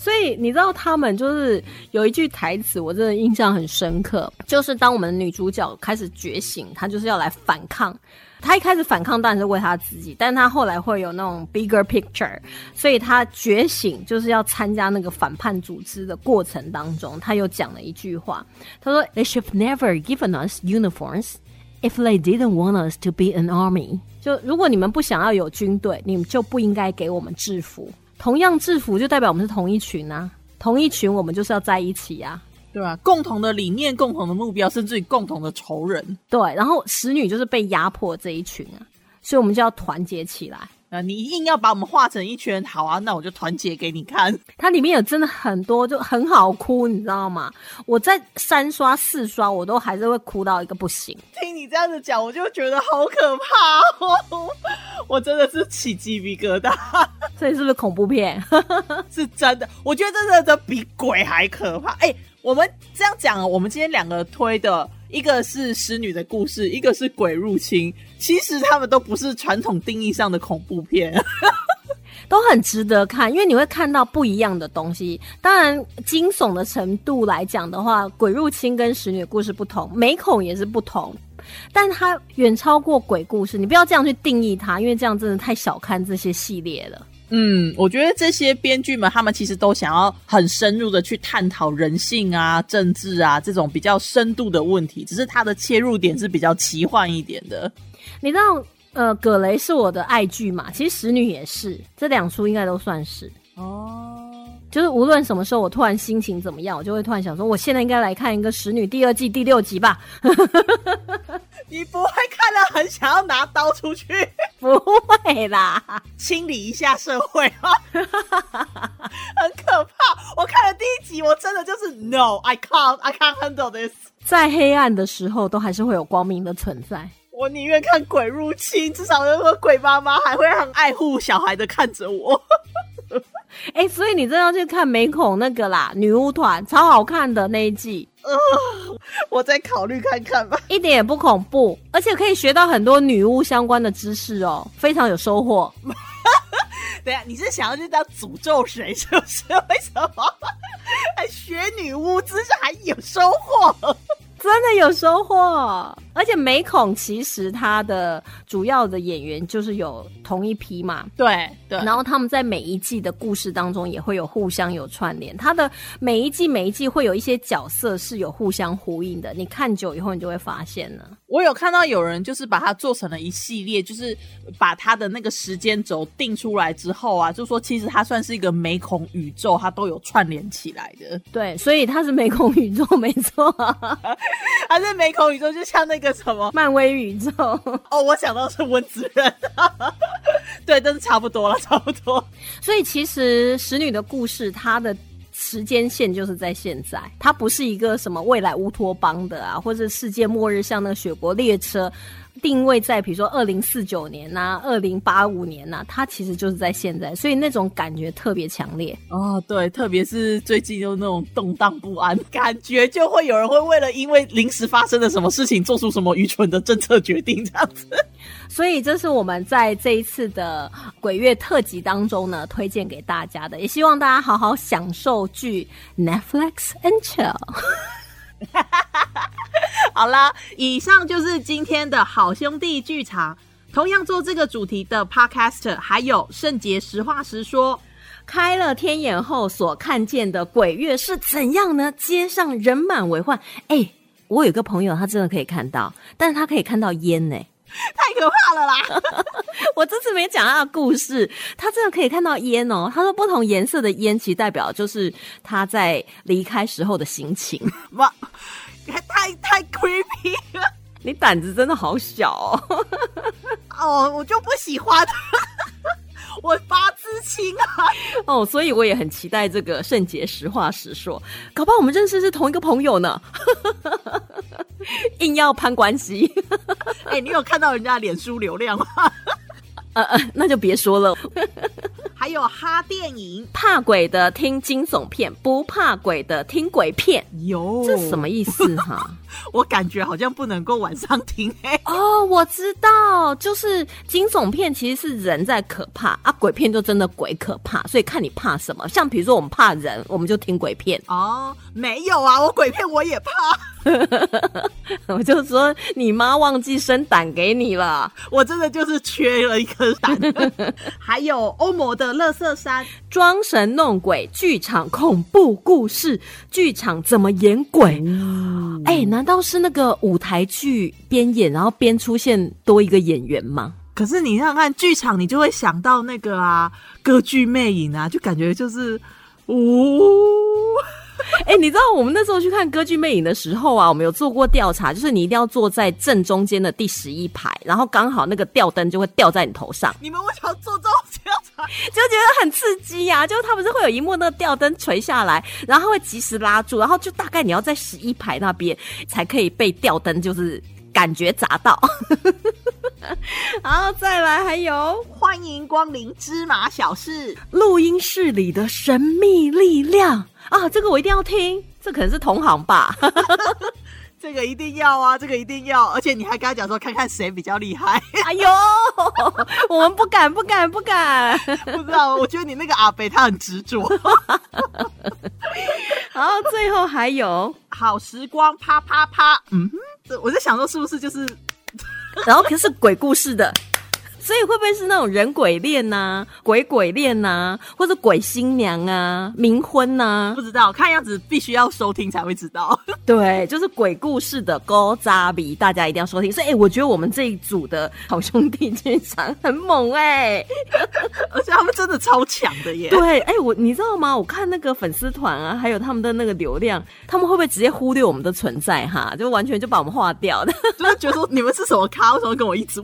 所以你知道他们就是有一句台词，我真的印象很深刻，就是当我们的女主角开始觉醒，她就是要来反抗。她一开始反抗当然是为她自己，但她后来会有那种 bigger picture，所以她觉醒就是要参加那个反叛组织的过程当中，她又讲了一句话，她说：“They should never given us uniforms if they didn't want us to be an army。”就如果你们不想要有军队，你们就不应该给我们制服。同样制服就代表我们是同一群啊，同一群我们就是要在一起啊。对吧、共同的理念、共同的目标，甚至于共同的仇人。对，然后使女就是被压迫这一群啊，所以我们就要团结起来。啊，你硬要把我们画成一圈，好啊，那我就团结给你看。它里面有真的很多，就很好哭，你知道吗？我在三刷四刷，我都还是会哭到一个不行。听你这样子讲，我就觉得好可怕哦！(laughs) 我真的是起鸡皮疙瘩，这里是不是恐怖片？(laughs) 是真的。我觉得这真的比鬼还可怕。哎、我们这样讲，我们今天两个推的，一个是使女的故事，一个是鬼入侵。其实他们都不是传统定义上的恐怖片。(laughs) 都很值得看，因为你会看到不一样的东西。当然，惊悚的程度来讲的话，《鬼入侵》跟《使女的故事》不同，美恐也是不同，但它远超过鬼故事。你不要这样去定义它，因为这样真的太小看这些系列了。嗯，我觉得这些编剧们，他们其实都想要很深入的去探讨人性啊、政治啊这种比较深度的问题，只是他的切入点是比较奇幻一点的。你知道，呃，葛雷是我的爱剧嘛？其实《使女》也是，这两出应该都算是。哦，就是无论什么时候，我突然心情怎么样，我就会突然想说，我现在应该来看一个《使女》第二季第六集吧。你不会看了很想要拿刀出去 (laughs) 不会啦，清理一下社会啊？(laughs) 很可怕！我看了第一集，我真的就是 No，I can't，I can't handle this。在黑暗的时候，都还是会有光明的存在。我宁愿看鬼入侵，至少有个鬼妈妈还会很爱护小孩的看着我。(laughs) 哎、所以你真的要去看美孔那个啦，女巫团超好看的那一季，我再考虑看看吧。一点也不恐怖，而且可以学到很多女巫相关的知识哦，非常有收获。(laughs) 等一下，你是想要去当诅咒谁？是不是？(laughs) 为什么还学女巫知识还有收获？(laughs) 真的有收获，而且美孔其实它的主要的演员就是有同一批嘛，对对然后他们在每一季的故事当中也会有互相有串联，它的每一季每一季会有一些角色是有互相呼应的，你看久以后你就会发现了。我有看到有人就是把它做成了一系列，就是把它的那个时间轴定出来之后啊，就说其实它算是一个美孔宇宙，它都有串联起来的。对，所以它是美孔宇宙，没错，(laughs) 它是美孔宇宙，就像那个什么漫威宇宙。哦，我想到是温子仁，(laughs) 对，但是差不多了，差不多。所以其实使女的故事，它的时间线就是在现在，它不是一个什么未来乌托邦的啊，或者世界末日像那个雪国列车。定位在比如说二零四九年呐、二零八五年呐、它其实就是在现在，所以那种感觉特别强烈。哦，对，特别是最近就那种动荡不安，感觉就会有人会为了因为临时发生了什么事情，做出什么愚蠢的政策决定，这样子。所以这是我们在这一次的鬼月特辑当中呢，推荐给大家的，也希望大家好好享受剧 Netflix and chill。(laughs) 好了，以上就是今天的好兄弟剧场。同样做这个主题的 Podcaster 还有圣杰实话实说。开了天眼后所看见的鬼月是怎样呢？街上人满为患。哎、我有个朋友，他真的可以看到，但是他可以看到烟呢、太可怕了啦！(laughs) 我这次没讲他的故事，他真的可以看到烟哦。他说不同颜色的烟，其实代表就是他在离开时候的心情。(laughs) 哇，太太 creepy 了你胆子真的好小哦。哦，我就不喜欢。(laughs) 我八字轻啊，哦，所以我也很期待这个圣洁实话实说，搞不好我们认识是同一个朋友呢，硬要攀关系，哎、你有看到人家的脸书流量吗？(laughs) 呃呃，那就别说了。(laughs) 还有哈电影怕鬼的听惊悚片，不怕鬼的听鬼片，有，这什么意思哈？我感觉好像不能够晚上听哎、(laughs) 哦，我知道，就是惊悚片其实是人在可怕啊，鬼片就真的鬼可怕，所以看你怕什么。像比如说我们怕人，我们就听鬼片。哦，没有啊，我鬼片我也怕，(laughs) 我就说你妈忘记生胆给你了。我真的就是缺了一颗胆。(laughs) 还有欧魔的乐色山，装神弄鬼剧场恐怖故事，剧场怎么演鬼？哎、难道是那个舞台剧边演，然后边出现多一个演员吗？可是你想想看，剧场你就会想到那个啊，歌剧魅影啊，就感觉就是，呜、(laughs) 哎、你知道我们那时候去看歌剧魅影的时候啊，我们有做过调查，就是你一定要坐在正中间的第十一排，然后刚好那个吊灯就会吊在你头上，你们为什么要做这？(laughs) 就觉得很刺激呀、就是它不是会有一幕那个吊灯垂下来，然后会及时拉住，然后就大概你要在十一排那边才可以被吊灯就是感觉砸到。(laughs) 然后再来还有欢迎光临芝麻小事，录音室里的神秘力量啊，这个我一定要听，这可能是同行吧。(laughs) 这个一定要啊，这个一定要，而且你还跟他讲说，看看谁比较厉害。(laughs) 哎呦，我们不敢，不敢，不敢。不知道，我觉得你那个阿北他很执着。(laughs) 然后最后还有，好时光啪啪啪，嗯哼，这我在想说是不是就是然后可是鬼故事的，所以会不会是那种人鬼恋呐、鬼鬼恋呐、或者鬼新娘啊、冥婚呐、不知道，看样子必须要收听才会知道。(laughs) 对，就是鬼故事的高扎比，大家一定要收听。所以，哎、我觉得我们这一组的好兄弟剧场很猛哎、(laughs) 而且他们真的超强的耶！对，哎、我你知道吗？我看那个粉丝团啊，还有他们的那个流量，他们会不会直接忽略我们的存在哈？就完全就把我们划掉的。就是觉得说你们是什么咖，为什么跟我一组？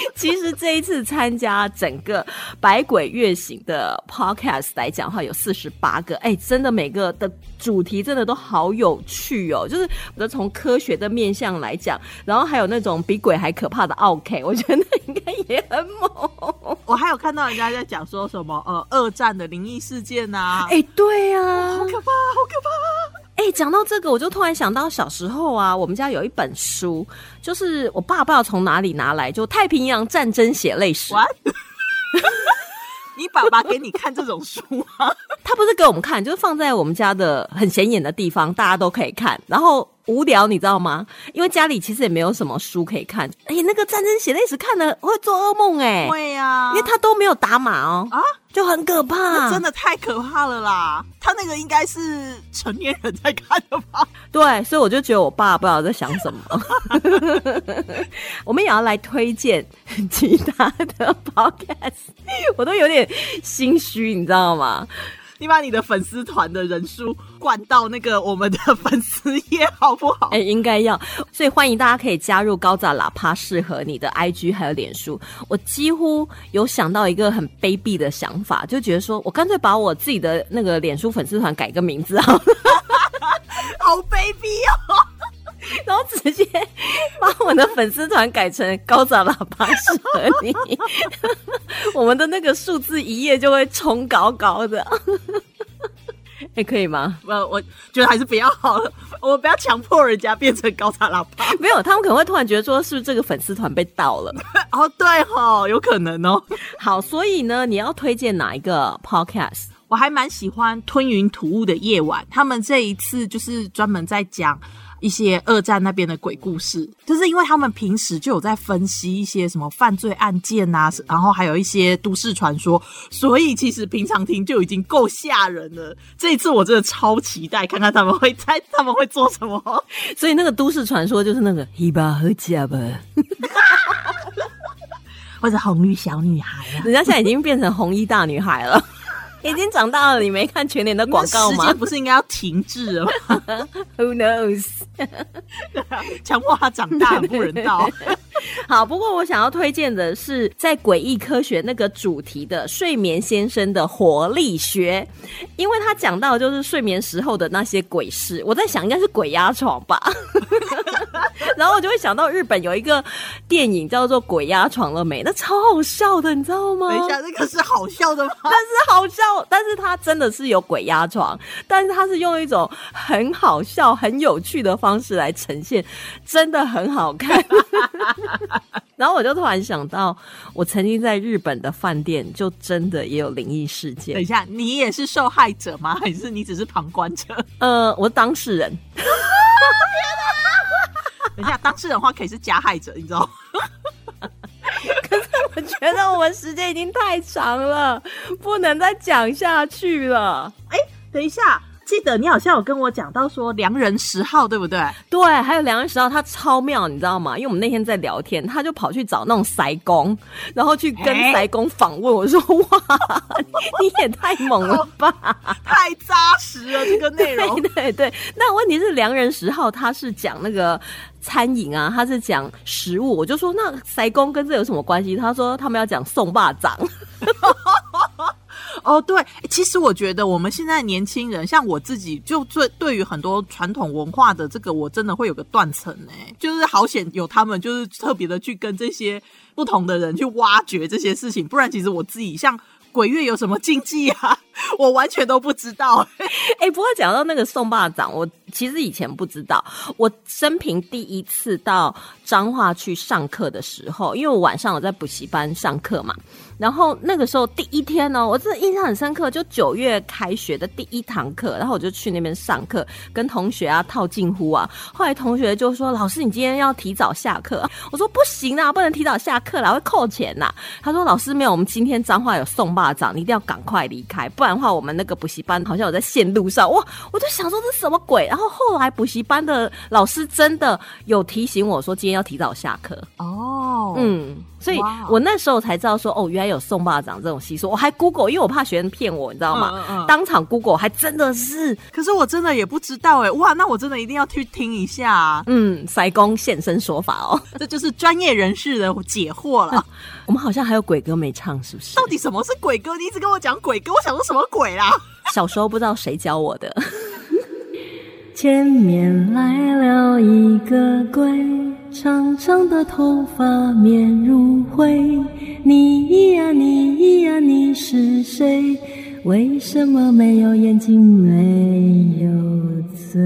(laughs) 其实这一次参加整个百鬼月行的 podcast 来讲的话，有四十八个，哎，真的每个的主题真的都好有趣哦。就是我的从科学的面向来讲，然后还有那种比鬼还可怕的 OK，我觉得那应该也很猛。我还有看到人家在讲说什么呃二战的灵异事件呐、哎，对啊，好可怕，好可怕！哎，讲到这个，我就突然想到小时候啊，我们家有一本书，就是我爸不知道从哪里拿来，就《太平洋战争血泪史》。(laughs) 你爸爸给你看这种书吗？他不是给我们看，就是放在我们家的很显眼的地方，大家都可以看。然后无聊，你知道吗？因为家里其实也没有什么书可以看。哎，那个战争血泪史看了会做噩梦哎、会呀、因为他都没有打码哦，啊，就很可怕。真的太可怕了啦！他那个应该是成年人在看的吧？对，所以我就觉得我爸不知道在想什么。(laughs) 我们也要来推荐其他的 (laughs) podcast，我都有点心虚，你知道吗？你把你的粉丝团的人数灌到那个我们的粉丝页好不好？哎、应该要，所以欢迎大家可以加入高炸喇叭，适合你的 IG 还有脸书。我几乎有想到一个很卑鄙的想法，就觉得说我干脆把我自己的那个脸书粉丝团改个名字好了，(laughs) (laughs) 好卑鄙哦！然后直接把我的粉丝团改成高炸喇叭适合你，(laughs) 我们的那个数字一夜就会冲高高的。(laughs) 哎、可以吗？我我觉得还是不要好了，我们不要强迫人家变成高叉喇叭。没有，他们可能会突然觉得说，是不是这个粉丝团被盗了？(laughs) 哦，对哦，有可能哦。好，所以呢，你要推荐哪一个 podcast？我还蛮喜欢《吞云吐雾的夜晚》，他们这一次就是专门在讲一些二战那边的鬼故事，就是因为他们平时就有在分析一些什么犯罪案件啊，然后还有一些都市传说，所以其实平常听就已经够吓人了。这一次我真的超期待看看他们会猜他们会做什么。(laughs) 所以那个都市传说就是那个一把和家吧，(laughs) 或者红衣小女孩啊，人家现在已经变成红衣大女孩了，(laughs) 已经长大了。你没看全年的广告吗时间不是应该要停滞了吗？？(laughs) Who knows？强迫他长大很不人道。(laughs) 好，不过我想要推荐的是在诡异科学那个主题的睡眠先生的活力学，因为他讲到就是睡眠时候的那些鬼事，我在想应该是鬼压床吧。然后我就会想到日本有一个电影叫做《鬼压床了没》，那超好笑的，你知道吗？等一下，那个是好笑的吗？但是好笑，但是他真的是有鬼压床，但是他是用一种很好笑、很有趣的方式来呈现，真的很好看。(laughs) 然后我就突然想到，我曾经在日本的饭店，就真的也有灵异事件。等一下，你也是受害者吗？还是你只是旁观者？呃，我是当事人，(laughs) 等一下，当事人的话可以是加害者，你知道吗？(laughs) 可是我觉得我们时间已经太长了，不能再讲下去了。哎等一下，记得你好像有跟我讲到说良人十号，对不对？对，还有良人十号，他超妙，你知道吗？因为我们那天在聊天，他就跑去找那种塞工，然后去跟哎塞工访问。我说：“哇，你也太猛了吧太扎实了，这个内！”容 (laughs) 对。对对，那问题是良人十号他是讲那个餐饮啊，他是讲食物。我就说那塞工跟这有什么关系？他说他们要讲送霸掌。(laughs) 哦，对，其实我觉得我们现在年轻人，像我自己，就最对于很多传统文化的这个，我真的会有个断层哎，就是好险有他们，就是特别的去跟这些不同的人去挖掘这些事情，不然其实我自己像鬼月有什么禁忌啊，(laughs) 我完全都不知道。哎、不过讲到那个送霸掌，我其实以前不知道，我生平第一次到彰化去上课的时候，因为我晚上有在补习班上课嘛。然后那个时候第一天呢，我真的印象很深刻，就九月开学的第一堂课，然后我就去那边上课，跟同学啊套近乎啊。后来同学就说：“老师，你今天要提早下课。”我说：“不行啊，不能提早下课啦，会扣钱呐。”他说：“老师没有，我们今天彰化有送霸掌，你一定要赶快离开，不然的话，我们那个补习班好像有在线路上。”哇，我就想说这是什么鬼？啊后后来补习班的老师真的有提醒我说今天要提早下课。哦，嗯，所以我那时候才知道说，哦，原来有送巴掌这种习俗。我还 Google，因为我怕学生骗我，你知道吗？嗯嗯嗯当场 Google 还真的是，可是我真的也不知道哎，哇，那我真的一定要去听一下、啊，嗯，塞工现身说法哦。(laughs) 这就是专业人士的解惑了。(laughs) 我们好像还有鬼歌没唱，是不是？到底什么是鬼歌？你一直跟我讲鬼歌，我想说什么鬼啦？小时候不知道谁教我的。前面来了一个鬼，长长的头发面如灰。你呀你呀你是谁？为什么没有眼睛没有嘴